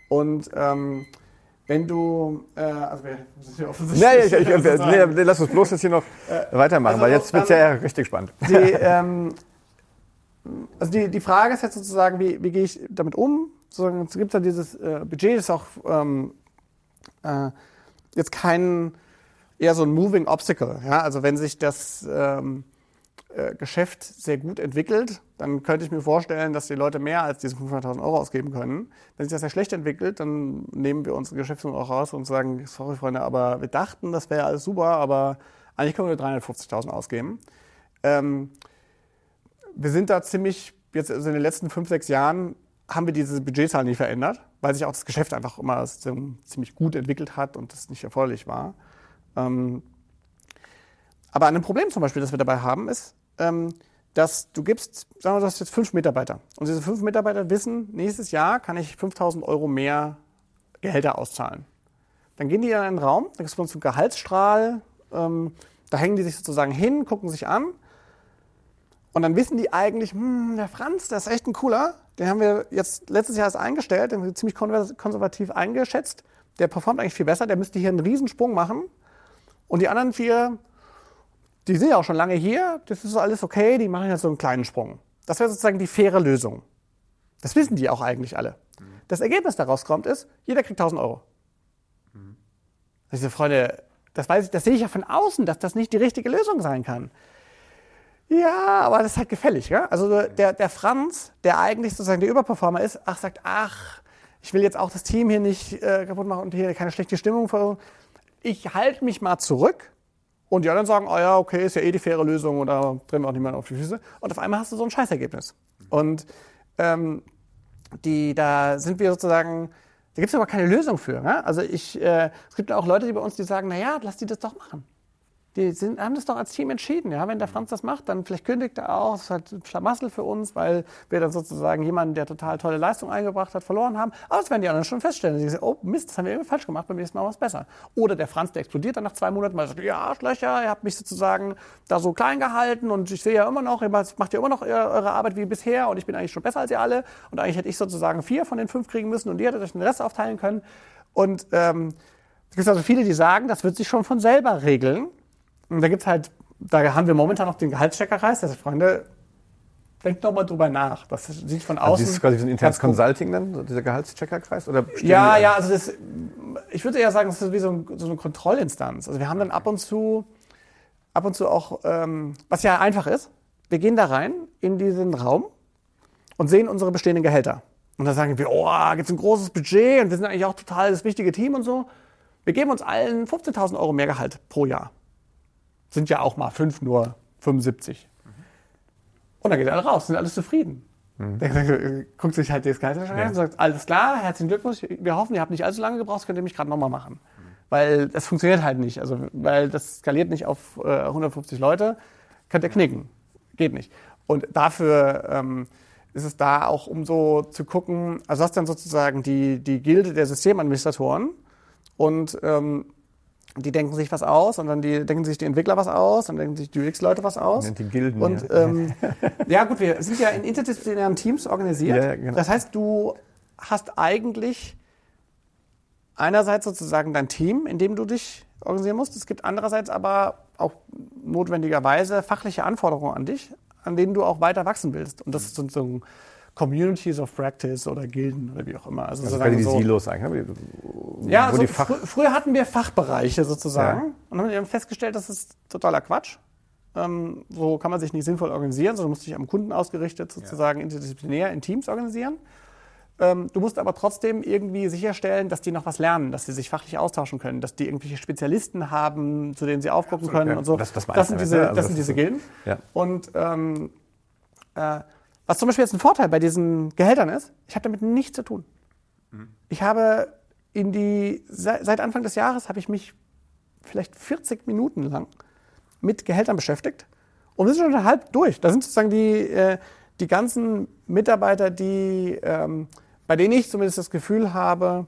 Und ähm, wenn du, äh, also wir sind hier offensichtlich. Nee, ich, ich, nee, nee, lass uns bloß jetzt hier noch äh, weitermachen, also weil jetzt wird es ja richtig spannend. Die, ähm, also die, die Frage ist jetzt sozusagen, wie, wie gehe ich damit um? Sozusagen, es gibt ja dieses äh, Budget, das ist auch ähm, äh, jetzt kein, eher so ein moving obstacle. Ja? Also wenn sich das ähm, äh, Geschäft sehr gut entwickelt, dann könnte ich mir vorstellen, dass die Leute mehr als diese 500.000 Euro ausgeben können. Wenn sich das sehr schlecht entwickelt, dann nehmen wir unsere Geschäftsführung auch raus und sagen, sorry Freunde, aber wir dachten, das wäre alles super, aber eigentlich können wir 350.000 ausgeben. Ähm, wir sind da ziemlich, jetzt also in den letzten fünf, sechs Jahren haben wir diese Budgetzahl nicht verändert, weil sich auch das Geschäft einfach immer ziemlich gut entwickelt hat und das nicht erforderlich war. Ähm, aber ein Problem zum Beispiel, das wir dabei haben, ist, ähm, dass du gibst, sagen wir, du hast jetzt fünf Mitarbeiter. Und diese fünf Mitarbeiter wissen, nächstes Jahr kann ich 5000 Euro mehr Gehälter auszahlen. Dann gehen die in einen Raum, da gibt es uns einen Gehaltsstrahl, ähm, da hängen die sich sozusagen hin, gucken sich an. Und dann wissen die eigentlich, hm, der Franz, der ist echt ein cooler. Den haben wir jetzt letztes Jahr erst eingestellt, den haben wir ziemlich konservativ eingeschätzt. Der performt eigentlich viel besser, der müsste hier einen Riesensprung machen. Und die anderen vier, die sind ja auch schon lange hier, das ist alles okay, die machen jetzt so einen kleinen Sprung. Das wäre sozusagen die faire Lösung. Das wissen die auch eigentlich alle. Das Ergebnis daraus kommt ist, jeder kriegt 1000 Euro. Mhm. Diese Freunde, das, weiß ich, das sehe ich ja von außen, dass das nicht die richtige Lösung sein kann. Ja, aber das ist halt gefällig. Ja? Also der, der Franz, der eigentlich sozusagen der Überperformer ist, ach, sagt, ach, ich will jetzt auch das Team hier nicht äh, kaputt machen und hier keine schlechte Stimmung. Ich halte mich mal zurück und die anderen sagen, oh ja, okay, ist ja eh die faire Lösung oder drehen wir auch niemanden auf die Füße. Und auf einmal hast du so ein Scheißergebnis. Und ähm, die, da sind wir sozusagen, da gibt es aber keine Lösung für. Ne? Also ich, äh, es gibt auch Leute, die bei uns, die sagen, naja, lass die das doch machen. Die sind, haben das doch als Team entschieden. Ja? Wenn der Franz das macht, dann vielleicht kündigt er auch. Das ist halt Schlamassel für uns, weil wir dann sozusagen jemanden, der total tolle Leistung eingebracht hat, verloren haben. Aber das werden die anderen schon feststellen. Sie sagen, oh Mist, das haben wir irgendwie falsch gemacht, beim nächsten Mal was besser. Oder der Franz, der explodiert dann nach zwei Monaten, weil er sagt, ja, Arschlöcher, ihr habt mich sozusagen da so klein gehalten und ich sehe ja immer noch, ihr macht ja immer noch eure Arbeit wie bisher und ich bin eigentlich schon besser als ihr alle. Und eigentlich hätte ich sozusagen vier von den fünf kriegen müssen und ihr hättet euch den Rest aufteilen können. Und ähm, es gibt also viele, die sagen, das wird sich schon von selber regeln. Und da gibt's halt, da haben wir momentan noch den Gehaltscheckerkreis. Also Freunde, denkt doch mal drüber nach. Das sieht von außen. Also das ist quasi so ein internes Consulting dann, dieser Gehaltscheckerkreis? Oder ja, ja, also das, ich würde eher sagen, das ist wie so, ein, so, eine Kontrollinstanz. Also wir haben dann ab und zu, ab und zu auch, ähm, was ja einfach ist, wir gehen da rein in diesen Raum und sehen unsere bestehenden Gehälter. Und dann sagen wir, oh, gibt's ein großes Budget und wir sind eigentlich auch total das wichtige Team und so. Wir geben uns allen 15.000 Euro mehr Gehalt pro Jahr. Sind ja auch mal fünf, nur 75. Und dann geht alle raus, sind alles zufrieden. Mhm. Der guckt sich halt das Gehalt an ja. und sagt, alles klar, herzlichen Glückwunsch, wir hoffen, ihr habt nicht allzu lange gebraucht, das könnt ihr mich gerade nochmal machen. Mhm. Weil das funktioniert halt nicht. Also, weil das skaliert nicht auf äh, 150 Leute, könnt ihr knicken. Geht nicht. Und dafür ähm, ist es da auch, um so zu gucken, also hast dann sozusagen die, die Gilde der Systemadministratoren und ähm, die denken sich was aus und dann die, denken sich die Entwickler was aus, dann denken sich die UX-Leute was aus. Die Gilden. Und ja. Ähm, ja gut, wir sind ja in interdisziplinären Teams organisiert. Ja, genau. Das heißt, du hast eigentlich einerseits sozusagen dein Team, in dem du dich organisieren musst. Es gibt andererseits aber auch notwendigerweise fachliche Anforderungen an dich, an denen du auch weiter wachsen willst. Und das ist so, Communities of Practice oder Gilden oder wie auch immer. Also, also die so, Silos eigentlich. Ja, also fr früher hatten wir Fachbereiche sozusagen ja. und haben festgestellt, das ist totaler Quatsch. Ähm, so kann man sich nicht sinnvoll organisieren, sondern muss sich am Kunden ausgerichtet sozusagen ja. interdisziplinär in Teams organisieren. Ähm, du musst aber trotzdem irgendwie sicherstellen, dass die noch was lernen, dass sie sich fachlich austauschen können, dass die irgendwelche Spezialisten haben, zu denen sie aufgucken können ja. und so. Das, das, das sind diese, also das sind diese Gilden. Und ähm, äh, was zum Beispiel jetzt ein Vorteil bei diesen Gehältern ist, ich habe damit nichts zu tun. Mhm. Ich habe in die, seit Anfang des Jahres habe ich mich vielleicht 40 Minuten lang mit Gehältern beschäftigt und wir sind schon halb durch. Da sind sozusagen die, äh, die ganzen Mitarbeiter, die, ähm, bei denen ich zumindest das Gefühl habe,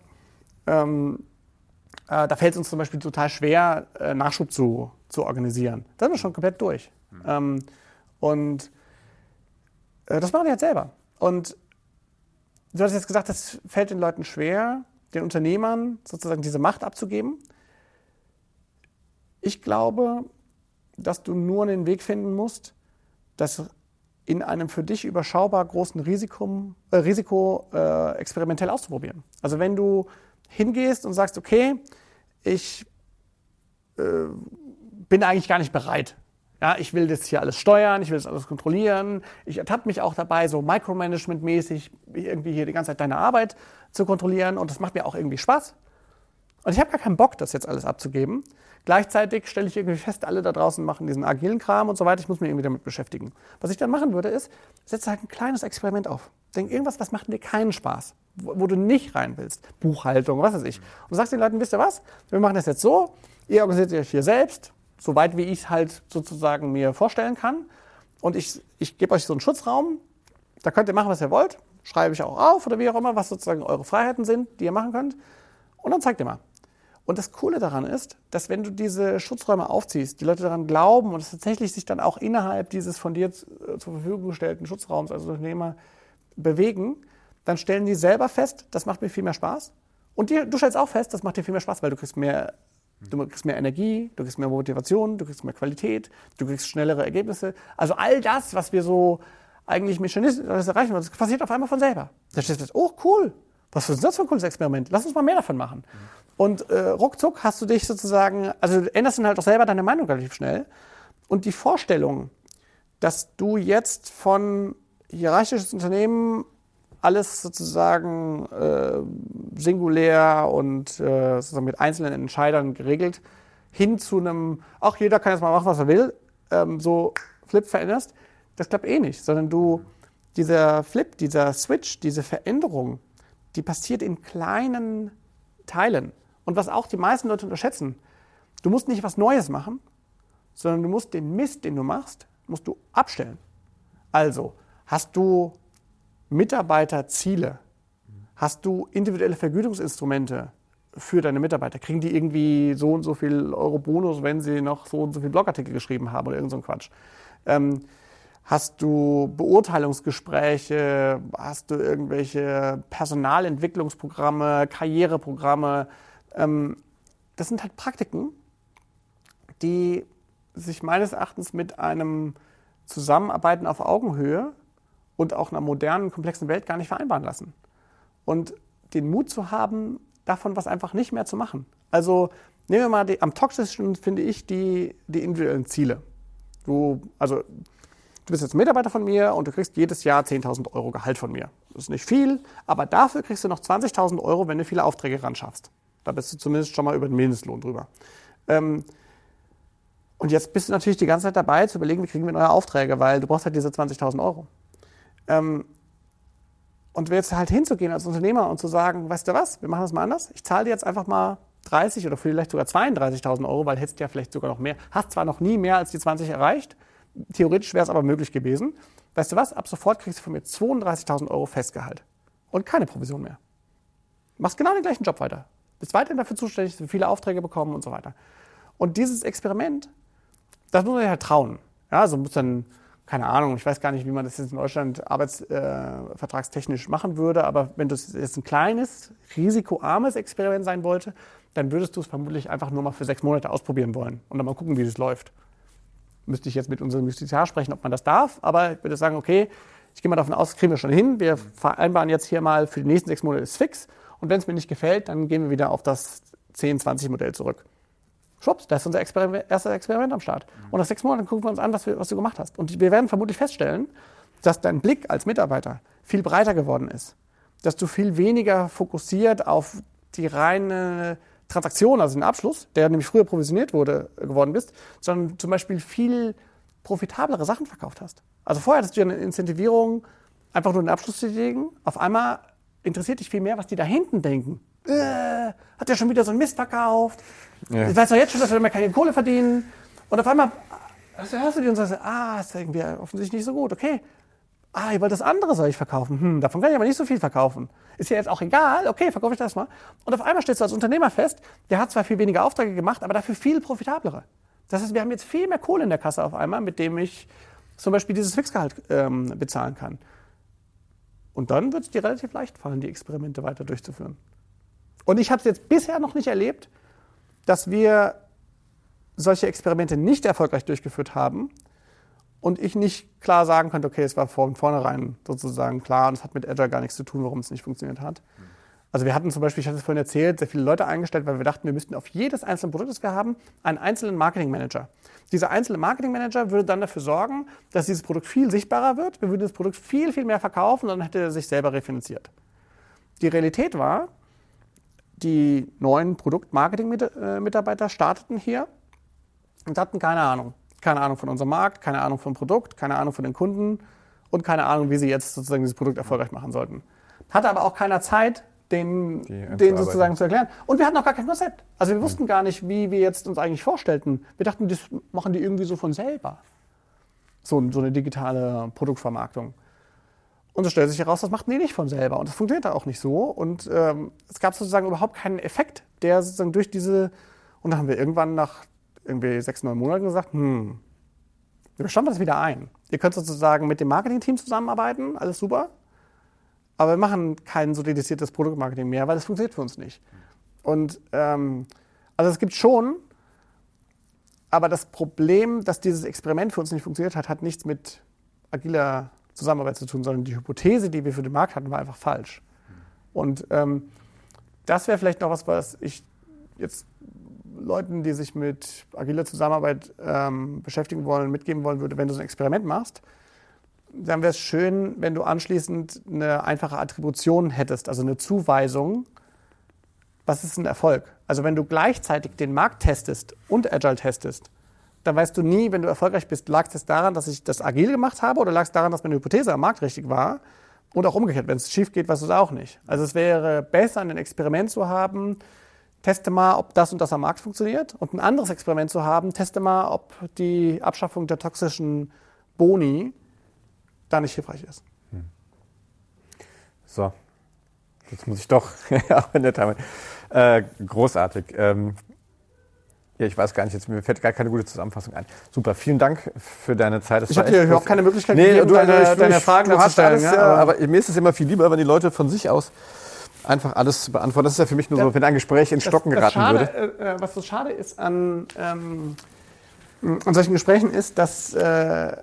ähm, äh, da fällt es uns zum Beispiel total schwer, äh, Nachschub zu, zu organisieren. Da sind wir schon komplett durch. Mhm. Ähm, und das machen die halt selber. Und du hast jetzt gesagt, das fällt den Leuten schwer, den Unternehmern sozusagen diese Macht abzugeben. Ich glaube, dass du nur einen Weg finden musst, das in einem für dich überschaubar großen Risikum, äh, Risiko äh, experimentell auszuprobieren. Also wenn du hingehst und sagst, okay, ich äh, bin eigentlich gar nicht bereit, ja, ich will das hier alles steuern, ich will das alles kontrollieren. Ich ertappe mich auch dabei, so Micromanagement-mäßig irgendwie hier die ganze Zeit deine Arbeit zu kontrollieren und das macht mir auch irgendwie Spaß. Und ich habe gar keinen Bock, das jetzt alles abzugeben. Gleichzeitig stelle ich irgendwie fest, alle da draußen machen diesen agilen Kram und so weiter. Ich muss mich irgendwie damit beschäftigen. Was ich dann machen würde, ist, setze halt ein kleines Experiment auf. Denk irgendwas, was macht dir keinen Spaß, wo, wo, du nicht rein willst. Buchhaltung, was weiß ich. Und sagst den Leuten, wisst ihr was? Wir machen das jetzt so. Ihr organisiert euch hier selbst so weit wie ich es halt sozusagen mir vorstellen kann. Und ich, ich gebe euch so einen Schutzraum, da könnt ihr machen, was ihr wollt. Schreibe ich auch auf oder wie auch immer, was sozusagen eure Freiheiten sind, die ihr machen könnt. Und dann zeigt ihr mal. Und das Coole daran ist, dass wenn du diese Schutzräume aufziehst, die Leute daran glauben und es tatsächlich sich dann auch innerhalb dieses von dir zur Verfügung gestellten Schutzraums als Unternehmer bewegen, dann stellen die selber fest, das macht mir viel mehr Spaß. Und die, du stellst auch fest, das macht dir viel mehr Spaß, weil du kriegst mehr Du kriegst mehr Energie, du kriegst mehr Motivation, du kriegst mehr Qualität, du kriegst schnellere Ergebnisse. Also all das, was wir so eigentlich mechanistisch erreichen wollen, das passiert auf einmal von selber. Da steht du, oh cool, was ist das für ein cooles Experiment? Lass uns mal mehr davon machen. Mhm. Und äh, ruckzuck hast du dich sozusagen, also du änderst dann halt auch selber deine Meinung relativ schnell. Und die Vorstellung, dass du jetzt von hierarchisches Unternehmen alles sozusagen äh, singulär und äh, sozusagen mit einzelnen Entscheidern geregelt, hin zu einem, auch jeder kann jetzt mal machen, was er will, ähm, so Flip veränderst, das klappt eh nicht, sondern du, dieser Flip, dieser Switch, diese Veränderung, die passiert in kleinen Teilen. Und was auch die meisten Leute unterschätzen, du musst nicht was Neues machen, sondern du musst den Mist, den du machst, musst du abstellen. Also, hast du Mitarbeiterziele? Hast du individuelle Vergütungsinstrumente für deine Mitarbeiter? Kriegen die irgendwie so und so viel Euro Bonus, wenn sie noch so und so viel Blogartikel geschrieben haben oder irgend so ein Quatsch? Ähm, hast du Beurteilungsgespräche? Hast du irgendwelche Personalentwicklungsprogramme, Karriereprogramme? Ähm, das sind halt Praktiken, die sich meines Erachtens mit einem Zusammenarbeiten auf Augenhöhe und auch einer modernen, komplexen Welt gar nicht vereinbaren lassen. Und den Mut zu haben, davon was einfach nicht mehr zu machen. Also nehmen wir mal die, am toxischsten finde ich die, die individuellen Ziele. Du, also, du bist jetzt Mitarbeiter von mir und du kriegst jedes Jahr 10.000 Euro Gehalt von mir. Das ist nicht viel, aber dafür kriegst du noch 20.000 Euro, wenn du viele Aufträge ran schaffst. Da bist du zumindest schon mal über den Mindestlohn drüber. Ähm, und jetzt bist du natürlich die ganze Zeit dabei zu überlegen, wie kriegen wir neue Aufträge, weil du brauchst halt diese 20.000 Euro. Ähm, und jetzt halt hinzugehen als Unternehmer und zu sagen, weißt du was, wir machen das mal anders. Ich zahle dir jetzt einfach mal 30 oder vielleicht sogar 32.000 Euro, weil hättest ja vielleicht sogar noch mehr. Hast zwar noch nie mehr als die 20 erreicht, theoretisch wäre es aber möglich gewesen. Weißt du was, ab sofort kriegst du von mir 32.000 Euro Festgehalt und keine Provision mehr. Machst genau den gleichen Job weiter. Bist weiterhin dafür zuständig, dass wir viele Aufträge bekommen und so weiter. Und dieses Experiment, das muss man sich halt trauen. Ja, also muss dann keine Ahnung, ich weiß gar nicht, wie man das jetzt in Deutschland arbeitsvertragstechnisch äh, machen würde, aber wenn das jetzt ein kleines, risikoarmes Experiment sein wollte, dann würdest du es vermutlich einfach nur mal für sechs Monate ausprobieren wollen und dann mal gucken, wie es läuft. Müsste ich jetzt mit unserem Justiziar sprechen, ob man das darf, aber ich würde sagen, okay, ich gehe mal davon aus, das kriegen wir schon hin. Wir vereinbaren jetzt hier mal für die nächsten sechs Monate ist fix und wenn es mir nicht gefällt, dann gehen wir wieder auf das 10-20-Modell zurück schwupps, da ist unser Experiment, erstes Experiment am Start. Und nach sechs Monaten gucken wir uns an, was, wir, was du gemacht hast. Und wir werden vermutlich feststellen, dass dein Blick als Mitarbeiter viel breiter geworden ist. Dass du viel weniger fokussiert auf die reine Transaktion, also den Abschluss, der nämlich früher provisioniert wurde, geworden bist, sondern zum Beispiel viel profitablere Sachen verkauft hast. Also vorher hattest du eine Incentivierung, einfach nur den Abschluss zu legen. Auf einmal interessiert dich viel mehr, was die da hinten denken. Äh, hat der schon wieder so einen Mist verkauft? Ja. Ich weiß doch jetzt schon, dass wir keine Kohle verdienen. Und auf einmal also hörst du die und sagst, ah, ist irgendwie offensichtlich nicht so gut. Okay. Ah, ich wollte das andere soll ich verkaufen. Hm, davon kann ich aber nicht so viel verkaufen. Ist ja jetzt auch egal. Okay, verkaufe ich das mal. Und auf einmal stellst du als Unternehmer fest, der hat zwar viel weniger Aufträge gemacht, aber dafür viel profitablere. Das heißt, wir haben jetzt viel mehr Kohle in der Kasse auf einmal, mit dem ich zum Beispiel dieses Fixgehalt ähm, bezahlen kann. Und dann wird es dir relativ leicht fallen, die Experimente weiter durchzuführen. Und ich habe es jetzt bisher noch nicht erlebt, dass wir solche Experimente nicht erfolgreich durchgeführt haben und ich nicht klar sagen könnte, okay, es war von vornherein sozusagen klar und es hat mit Agile gar nichts zu tun, warum es nicht funktioniert hat. Also wir hatten zum Beispiel, ich hatte es vorhin erzählt, sehr viele Leute eingestellt, weil wir dachten, wir müssten auf jedes einzelne Produkt, das wir haben, einen einzelnen Marketingmanager. Dieser einzelne Marketingmanager würde dann dafür sorgen, dass dieses Produkt viel sichtbarer wird. Wir würden das Produkt viel, viel mehr verkaufen und dann hätte er sich selber refinanziert. Die Realität war, die neuen Produktmarketing-Mitarbeiter starteten hier und hatten keine Ahnung. Keine Ahnung von unserem Markt, keine Ahnung vom Produkt, keine Ahnung von den Kunden und keine Ahnung, wie sie jetzt sozusagen dieses Produkt erfolgreich machen sollten. Hatte aber auch keiner Zeit, den, den sozusagen zu erklären. Und wir hatten auch gar kein Konzept. Also wir wussten gar nicht, wie wir jetzt uns eigentlich vorstellten. Wir dachten, das machen die irgendwie so von selber. So, so eine digitale Produktvermarktung. Und es stellt sich heraus, das macht die nicht von selber. Und das funktioniert auch nicht so. Und ähm, es gab sozusagen überhaupt keinen Effekt, der sozusagen durch diese. Und dann haben wir irgendwann nach irgendwie sechs, neun Monaten gesagt, hm, wir stampfen das wieder ein. Ihr könnt sozusagen mit dem Marketing-Team zusammenarbeiten, alles super. Aber wir machen kein so dediziertes Produktmarketing mehr, weil das funktioniert für uns nicht. Und ähm, also es gibt schon, aber das Problem, dass dieses Experiment für uns nicht funktioniert hat, hat nichts mit agiler Zusammenarbeit zu tun, sondern die Hypothese, die wir für den Markt hatten, war einfach falsch. Und ähm, das wäre vielleicht noch was, was ich jetzt Leuten, die sich mit agiler Zusammenarbeit ähm, beschäftigen wollen, mitgeben wollen würde, wenn du so ein Experiment machst, dann wäre es schön, wenn du anschließend eine einfache Attribution hättest, also eine Zuweisung. Was ist ein Erfolg? Also wenn du gleichzeitig den Markt testest und Agile testest, dann weißt du nie, wenn du erfolgreich bist, lag es daran, dass ich das agil gemacht habe oder lag es daran, dass meine Hypothese am Markt richtig war? Und auch umgekehrt, wenn es schief geht, weißt du es auch nicht. Also es wäre besser, ein Experiment zu haben, teste mal, ob das und das am Markt funktioniert. Und ein anderes Experiment zu haben, teste mal, ob die Abschaffung der toxischen Boni da nicht hilfreich ist. So, jetzt muss ich doch, auch wenn der Time, äh, großartig. Ähm, ja, ich weiß gar nicht, jetzt, mir fällt gar keine gute Zusammenfassung ein. Super, vielen Dank für deine Zeit. Das Ich echt- überhaupt keine Möglichkeit Nee, gegeben, du, deine, ich- deine Fragen du zu hast stellen. alles, ja, ja, aber- aber mir ist es immer viel lieber, wenn die Leute von sich aus einfach alles beantworten. Das ist ja für mich nur so, wenn ein Gespräch ins Stocken das geraten Schade, würde. Äh, äh, was so schade ist an, ähm, an solchen Gesprächen ist, dass äh,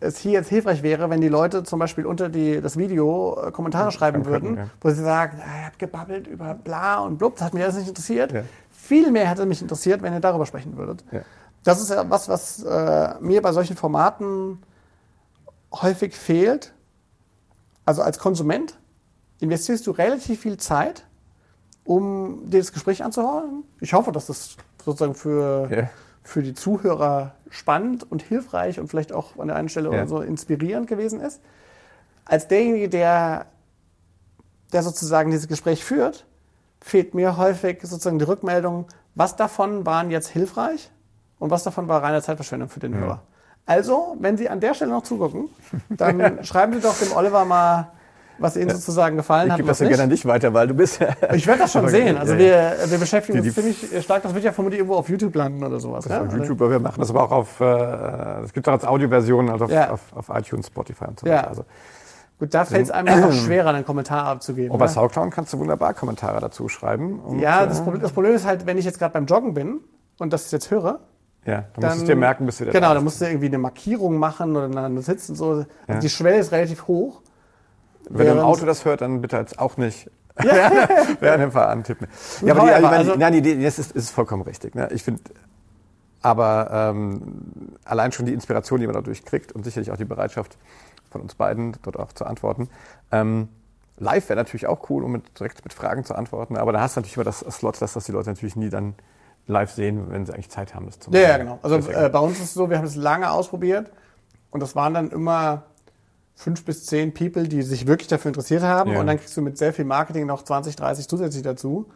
es hier jetzt hilfreich wäre, wenn die Leute zum Beispiel unter die, das Video äh, Kommentare schreiben schreiben würden, ja. wo sie sagen, "Ah, er hat gebabbelt über bla und blub, das hat mich alles nicht interessiert. Viel mehr hätte mich interessiert, wenn ihr darüber sprechen würdet. Ja. Das ist ja was, was äh, mir bei solchen Formaten häufig fehlt. Also als Konsument investierst du relativ viel Zeit, um dir das Gespräch anzuhören. Ich hoffe, dass das sozusagen für, Ja. für die Zuhörer spannend und hilfreich und vielleicht auch an der einen Stelle Ja. oder so inspirierend gewesen ist. Als derjenige, der, der sozusagen dieses Gespräch führt, fehlt mir häufig sozusagen die Rückmeldung, was davon waren jetzt hilfreich und was davon war reine Zeitverschwendung für den Hörer. Also, wenn Sie an der Stelle noch zugucken, dann schreiben Sie doch dem Oliver mal, was Ihnen sozusagen gefallen Ich hat. gebe und das ja nicht. gerne an dich weiter, weil du bist ja. Ich werde das schon sehen. ja, Also ja. wir, wir beschäftigen Die- uns ziemlich stark. Das wird ja vermutlich irgendwo auf YouTube landen oder sowas. Das ja? ist auf Also- YouTube, aber wir machen das aber auch auf, äh, es gibt auch als Audioversion, also auf, Ja. auf, auf iTunes, Spotify und so Ja. weiter. Also, Gut, da fällt es einem noch schwerer, einen Kommentar abzugeben. und bei ne? Soundcloud kannst du wunderbar Kommentare dazu schreiben. Ja, äh, das Problem, das Problem ist halt, wenn ich jetzt gerade beim Joggen bin und das jetzt höre, ja, dann, dann musst du dir merken, bis du wieder Genau, da dann musst du irgendwie eine Markierung machen oder eine Notiz und so. Also Die Schwelle ist relativ hoch. Wenn du im Auto das hört, dann bitte jetzt auch nicht während dem Fahren antippen. Ja, aber die, meine, also- nein, die Idee das ist, ist vollkommen richtig. Ne? Ich finde, aber ähm, allein schon die Inspiration, die man dadurch kriegt und sicherlich auch die Bereitschaft von uns beiden, dort auch zu antworten. Ähm, live wäre natürlich auch cool, um mit, direkt mit Fragen zu antworten, aber da hast du natürlich immer das Slot, dass das die Leute natürlich nie dann live sehen, wenn sie eigentlich Zeit haben, das zu Ja, machen. ja, genau. Also äh, bei uns ist es so, wir haben es lange ausprobiert und das waren dann immer fünf bis zehn People, die sich wirklich dafür interessiert haben Ja. und dann kriegst du mit sehr viel Marketing noch 20, 30 zusätzlich dazu.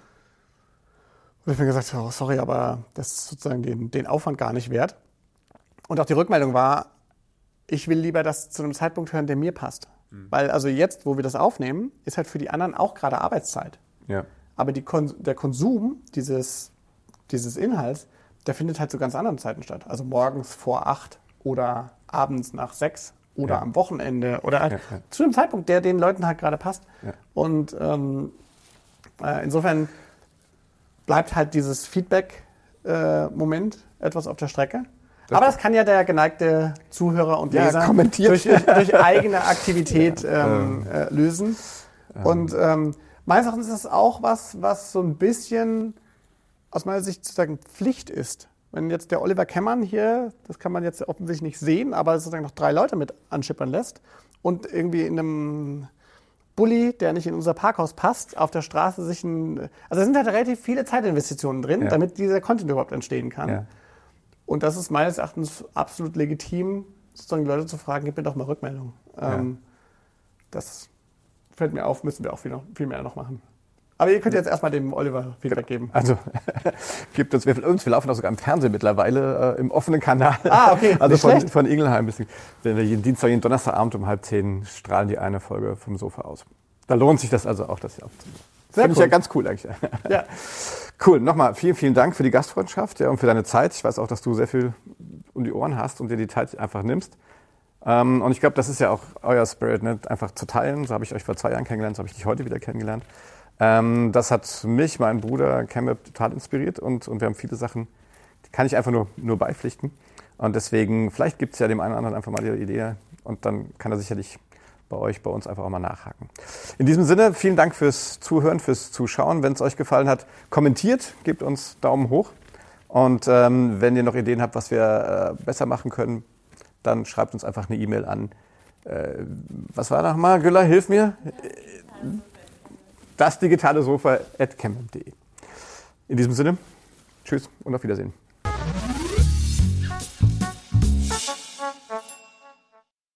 Und ich habe mir gesagt, oh, sorry, aber das ist sozusagen den, den Aufwand gar nicht wert. Und auch die Rückmeldung war, ich will lieber das zu einem Zeitpunkt hören, der mir passt. Weil also jetzt, wo wir das aufnehmen, ist halt für die anderen auch gerade Arbeitszeit. ja. Aber Kon der Konsum dieses, dieses Inhalts, der findet halt zu ganz anderen Zeiten statt. Also morgens vor acht oder abends nach sechs oder Ja. am Wochenende oder halt Ja, ja. zu einem Zeitpunkt, der den Leuten halt gerade passt. Und ähm, äh, insofern bleibt halt dieses Feedback-Moment etwas auf der Strecke. Aber das kann ja der geneigte Zuhörer und Ja, Leser kommentiert. durch, durch eigene Aktivität ähm, äh, lösen. Und ähm, meines Erachtens ist das auch was, was so ein bisschen aus meiner Sicht sozusagen Pflicht ist. Wenn jetzt der Oliver Kemmern hier, das kann man jetzt offensichtlich nicht sehen, aber sozusagen noch drei Leute mit anschippern lässt und irgendwie in einem Bulli, der nicht in unser Parkhaus passt, auf der Straße sich ein. Also da sind halt relativ viele Zeitinvestitionen drin, Ja. damit dieser Content überhaupt entstehen kann. Ja. Und das ist meines Erachtens absolut legitim, sozusagen die Leute zu fragen, gib mir doch mal Rückmeldung. Ähm, Das fällt mir auf, müssen wir auch viel, noch, viel mehr noch machen. Aber ihr könnt jetzt erstmal dem Oliver Feedback geben. Also gibt uns, wir, uns, wir laufen auch sogar im Fernsehen mittlerweile äh, im offenen Kanal. Ah, okay, Also von, schlecht. von Ingelheim bis wenn wir jeden Dienstag, jeden Donnerstagabend um halb zehn strahlen die eine Folge vom Sofa aus. Da lohnt sich das also auch, das hier aufzunehmen. Finde ich cool. ja ganz cool eigentlich. Ja. Cool, nochmal vielen, vielen Dank für die Gastfreundschaft ja, und für deine Zeit. Ich weiß auch, dass du sehr viel um die Ohren hast und dir die Zeit einfach nimmst. Ähm, und ich glaube, das ist ja auch euer Spirit, ne? einfach zu teilen. So habe ich euch vor zwei Jahren kennengelernt, so habe ich dich heute wieder kennengelernt. Ähm, das hat mich, meinen Bruder Campbell total inspiriert und, und wir haben viele Sachen, die kann ich einfach nur, nur beipflichten. Und deswegen, vielleicht gibt es ja dem einen oder anderen einfach mal die Idee und dann kann er sicherlich bei euch, bei uns einfach auch mal nachhaken. In diesem Sinne, vielen Dank fürs Zuhören, fürs Zuschauen. Wenn es euch gefallen hat, kommentiert, gebt uns Daumen hoch. Und ähm, wenn ihr noch Ideen habt, was wir äh, besser machen können, dann schreibt uns einfach eine E-Mail an. Äh, was war nochmal, Güller, hilf mir? Das digitale Sofa at In diesem Sinne, tschüss und auf Wiedersehen.